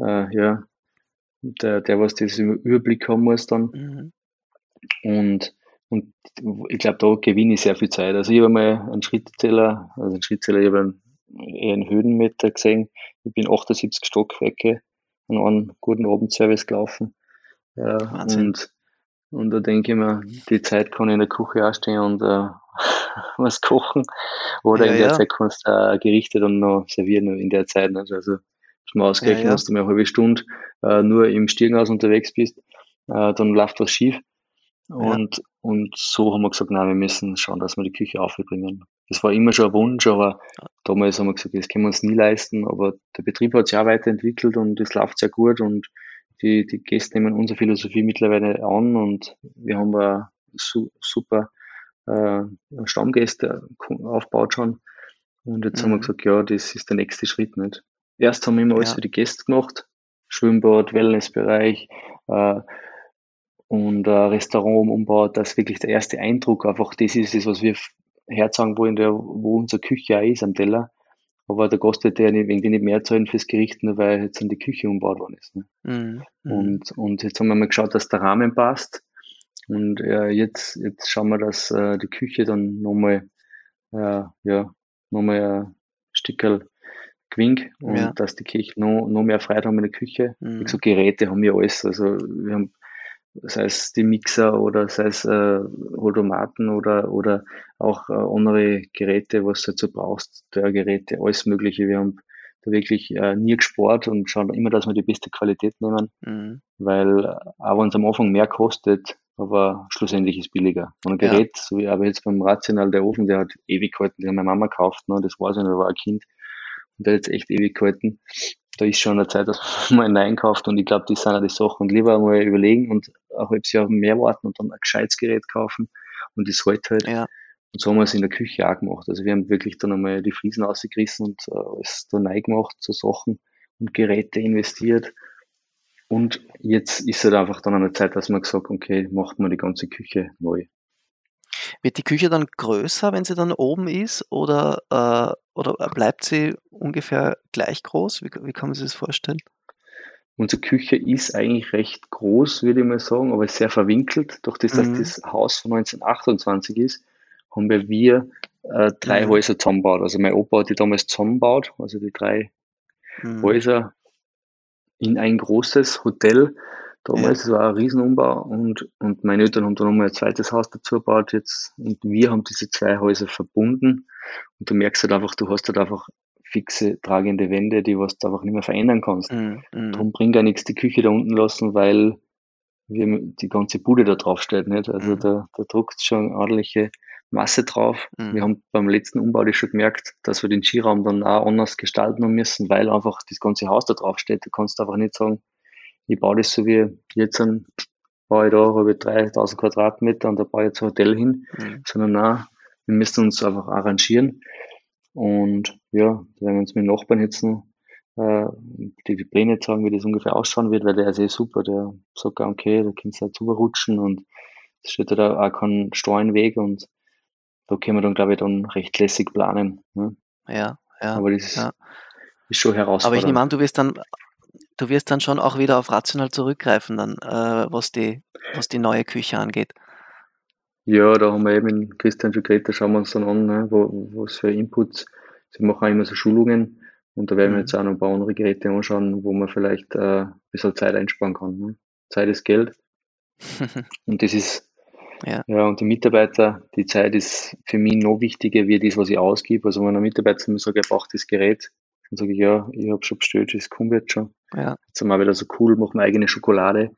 äh, ja, der, der was das im Überblick haben muss dann. Mhm. Und, und ich glaube, da gewinne ich sehr viel Zeit. Also ich habe mal einen Schrittzähler, also einen Schrittzähler, ich habe einen, eher einen Höhenmeter gesehen. Ich bin 78 Stockwerke an einem guten Abendservice gelaufen. Ja, Wahnsinn. und, und da denke ich mir, die Zeit kann ich in der Küche auch stehen und äh, was kochen. Oder Ja, in der ja. Zeit kannst du auch Gerichte dann noch servieren in der Zeit. nicht? Also zum Ausgleichen, ja. dass du mal eine halbe Stunde äh, nur im Stiegenhaus unterwegs bist, äh, dann läuft was schief. Und, und so haben wir gesagt, nein, wir müssen schauen, dass wir die Küche aufbringen. Das war immer schon ein Wunsch, aber damals haben wir gesagt, das können wir uns nie leisten. Aber der Betrieb hat sich auch weiterentwickelt und es läuft sehr gut und die, die Gäste nehmen unsere Philosophie mittlerweile an und wir haben su super äh, Stammgäste aufgebaut schon. Und jetzt haben wir Mhm. gesagt, ja, das ist der nächste Schritt nicht. Erst haben wir immer alles Ja. für die Gäste gemacht. Schwimmbad, Wellnessbereich, äh, und ein Restaurant umbaut, dass wirklich der erste Eindruck einfach das ist, das, was wir herzagen wollen, der, wo unsere Küche auch ist am Teller. Aber der Gast wird ja nicht, wegen nicht mehr zahlen fürs Gericht, nur weil jetzt an die Küche umbaut worden ist. Ne? Mhm. mhm. Und, und jetzt haben wir mal geschaut, dass der Rahmen passt. Und äh, jetzt, jetzt schauen wir, dass äh, die Küche dann nochmal, äh, ja, nochmal ein Stückel gewinnt und ja. dass die Küche noch, noch mehr Freiheit haben in der Küche. Mhm. Wie gesagt, Geräte haben wir alles. Also wir haben sei es die Mixer oder sei es äh, Holdomaten oder, oder auch äh, andere Geräte, was du dazu brauchst, Geräte, alles Mögliche. Wir haben da wirklich äh, nie gespart und schauen immer, dass wir die beste Qualität nehmen, mhm. weil äh, auch wenn es am Anfang mehr kostet, aber schlussendlich ist billiger. Und ein Gerät, ja. so wie aber jetzt beim Rational, der Ofen, der hat ewig gehalten, den hat meine Mama gekauft, ne, das war so, da war ein Kind und der hat jetzt echt ewig gehalten da ist schon eine Zeit, dass man einen einkauft und ich glaube, die sind ja die Sachen und lieber mal überlegen und auch ob sie auf mehr warten und dann ein gescheites Gerät kaufen und das halt halt. Ja. Und so haben wir es in der Küche auch gemacht. Also wir haben wirklich dann einmal die Fliesen ausgerissen und äh, alles da neu gemacht, so Sachen und Geräte investiert. Und jetzt ist es halt einfach dann eine Zeit, dass man gesagt okay, macht man die ganze Küche neu. Wird die Küche dann größer, wenn sie dann oben ist, oder, äh, oder bleibt sie ungefähr gleich groß? Wie, wie kann man sich das vorstellen? Unsere Küche ist eigentlich recht groß, würde ich mal sagen, aber sehr verwinkelt. Durch das, dass mhm. das Haus von 1928 ist, haben wir äh, drei mhm. Häuser zusammengebaut. Also mein Opa hat die damals zusammengebaut, also die drei mhm. Häuser in ein großes Hotel damals. Ja. Das war ein Riesenumbau und, und meine Eltern haben dann nochmal ein zweites Haus dazu gebaut jetzt und wir haben diese zwei Häuser verbunden und du merkst halt einfach, du hast halt einfach fixe, tragende Wände, die was du einfach nicht mehr verändern kannst. Mhm. mhm. Darum bringt gar nichts die Küche da unten lassen, weil wir die ganze Bude da drauf steht, nicht? Also mhm. da, da druckt schon ordentliche Masse drauf. Mhm. Wir haben beim letzten Umbau das schon gemerkt, dass wir den Skiraum dann auch anders gestalten müssen, weil einfach das ganze Haus da drauf steht. Du kannst einfach nicht sagen, ich baue das so wie jetzt ein, baue ich da, habe ich 3000 Quadratmeter und da baue ich jetzt ein Hotel hin, mhm. sondern nein, wir müssen uns einfach arrangieren. Und ja, da werden wir uns mit dem Nachbarn jetzt noch äh, die, die Pläne sagen, wie das ungefähr ausschauen wird, weil der ist eh super, der sagt, okay, da kannst du halt rutschen und es steht da auch kein Steuernweg und da können wir dann, glaube ich, dann recht lässig planen. Ne? Ja, ja. Aber das ja. ist schon herausfordernd. Aber ich nehme an, du wirst dann du wirst dann schon auch wieder auf rational zurückgreifen, dann, äh, was, die, was die neue Küche angeht. Ja, da haben wir eben mit Christian schon geredet, da schauen wir uns dann an, ne, wo, was für Inputs. Sie machen auch immer so Schulungen und da werden wir mhm. jetzt auch noch ein paar andere Geräte anschauen, wo man vielleicht äh, ein bisschen Zeit einsparen kann. Ne? Zeit ist Geld. und das ist, ja. ja, und die Mitarbeiter, die Zeit ist für mich noch wichtiger wie das, was ich ausgebe. Also wenn ein Mitarbeiter mir sagt, er braucht das Gerät, dann sage ich, ja, ich habe schon bestellt, das kommt jetzt schon. Ja. Jetzt sind wir wieder so cool, machen wir eigene Schokolade.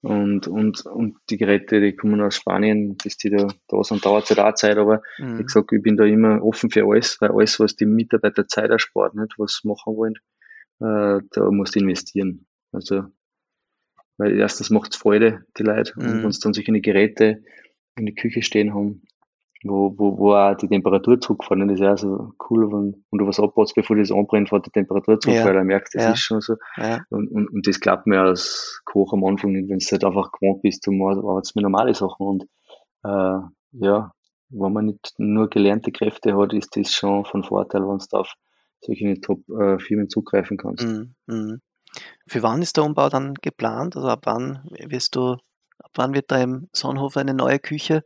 Und, und, und die Geräte, die kommen aus Spanien, bis die da, da sind, dauert halt auch Zeit, aber mhm. ich gesagt, ich bin da immer offen für alles, weil alles, was die Mitarbeiter Zeit erspart, nicht, was machen wollen, äh, da musst du investieren. Also, weil erstens macht es Freude, die Leute, mhm. und wenn sie dann solche Geräte in die Küche stehen haben, wo, wo, wo auch die Temperatur zurückfährt. Das ist ja so cool, wenn, wenn du was abbaust, bevor das anbrennt, fährt die Temperatur zurück, ja. weil er merkt, das ja. ist schon so. Ja. Und, und, und das klappt mir als Koch am Anfang nicht, wenn du halt einfach gewohnt bist, du arbeitest mit normale Sachen. Und äh, ja, wenn man nicht nur gelernte Kräfte hat, ist das schon von Vorteil, wenn du auf solche Top-Firmen äh, zugreifen kannst. Mhm. Mhm. Für wann ist der Umbau dann geplant? Also ab wann wirst du, ab wann wird da im Sonnenhof eine neue Küche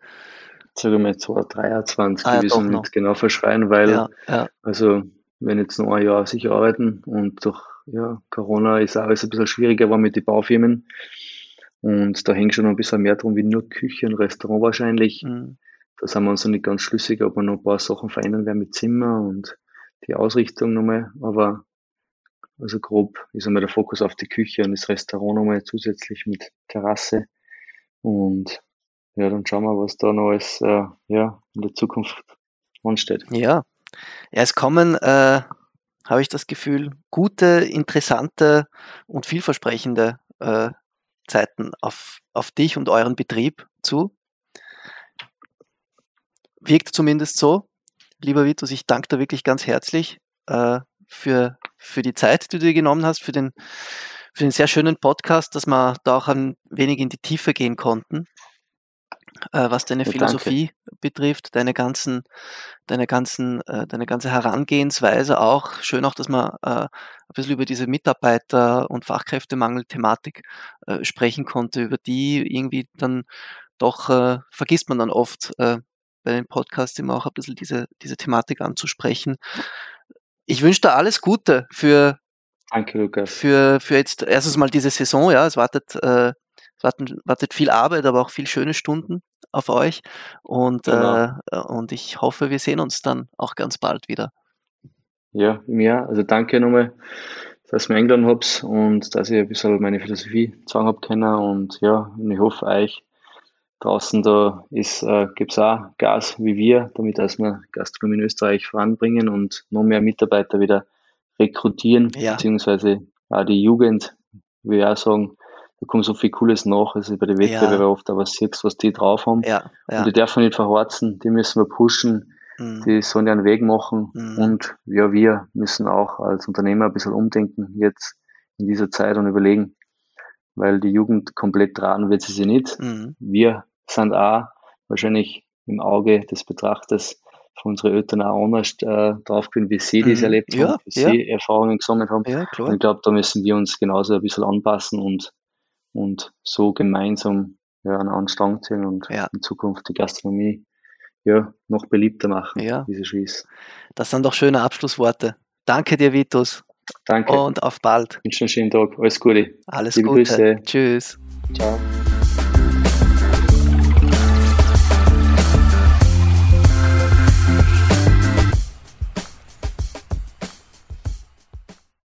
sage mal 2023, ah, ja, wir nicht genau verschreien, weil, ja, ja. also, wenn jetzt noch ein Jahr sicher arbeiten und durch ja, Corona ist alles ein bisschen schwieriger war mit den Baufirmen. Und da hängt schon noch ein bisschen mehr drum wie nur Küche und Restaurant wahrscheinlich. Mhm. Da sind wir uns noch nicht ganz schlüssig, ob wir noch ein paar Sachen verändern werden mit Zimmer und die Ausrichtung nochmal. Aber also grob ist einmal der Fokus auf die Küche und das Restaurant nochmal zusätzlich mit Terrasse. Und ja, dann schauen wir, was da noch alles äh, ja, in der Zukunft ansteht. Ja, ja es kommen, äh, habe ich das Gefühl, gute, interessante und vielversprechende äh, Zeiten auf, auf dich und euren Betrieb zu. Wirkt zumindest so. Lieber Vitus, ich danke dir wirklich ganz herzlich äh, für, für die Zeit, die du dir genommen hast, für den, für den sehr schönen Podcast, dass wir da auch ein wenig in die Tiefe gehen konnten, äh, was deine Ja, Philosophie betrifft, deine ganzen, deine ganzen, äh, deine ganze Herangehensweise auch. Schön auch, dass man äh, ein bisschen über diese Mitarbeiter- und Fachkräftemangel-Thematik äh, sprechen konnte, über die irgendwie dann doch äh, vergisst man dann oft äh, bei den Podcasts immer auch ein bisschen diese, diese Thematik anzusprechen. Ich wünsche dir alles Gute für, Danke, Lukas. für, für jetzt erstens mal diese Saison, ja. Es wartet, äh, es wartet, viel Arbeit, aber auch viel schöne Stunden auf euch. Und, Genau. äh, und ich hoffe, wir sehen uns dann auch ganz bald wieder. Ja, mir. Also danke nochmal, dass ihr mich eingeladen habt und dass ich ein bisschen meine Philosophie sagen hab können. Und ja, und ich hoffe euch draußen da ist, äh, gibt's auch Gas wie wir, damit dass wir Gastronomie in Österreich voranbringen und noch mehr Mitarbeiter wieder rekrutieren, Ja. beziehungsweise auch die Jugend, will ich auch sagen, da kommt so viel Cooles nach, also bei den Wettbewerben Ja. oft, aber siehst, was die drauf haben. Ja, ja. Und die dürfen nicht verhorzen, die müssen wir pushen, mm, die sollen ja einen Weg machen. Mhm. Und ja, wir müssen auch als Unternehmer ein bisschen umdenken jetzt in dieser Zeit und überlegen, weil die Jugend komplett tragen wird sie sich nicht. mm, Wir sind auch wahrscheinlich im Auge des Betrachters von unseren Eltern auch anders äh, drauf gewesen, wie sie das Mhm. erlebt Ja, haben, wie ja. sie Erfahrungen gesammelt haben. ja, Und ich glaube, da müssen wir uns genauso ein bisschen anpassen und, und so gemeinsam ja, an einen Strang ziehen und Ja. in Zukunft die Gastronomie ja, noch beliebter machen, Ja. wie sie schon ist. Das sind doch schöne Abschlussworte. Danke dir, Vitus. Danke. Und auf bald. Ich wünsche einen schönen Tag. Alles Gute. Alles Liebe Gute. Grüße. Tschüss. Ciao.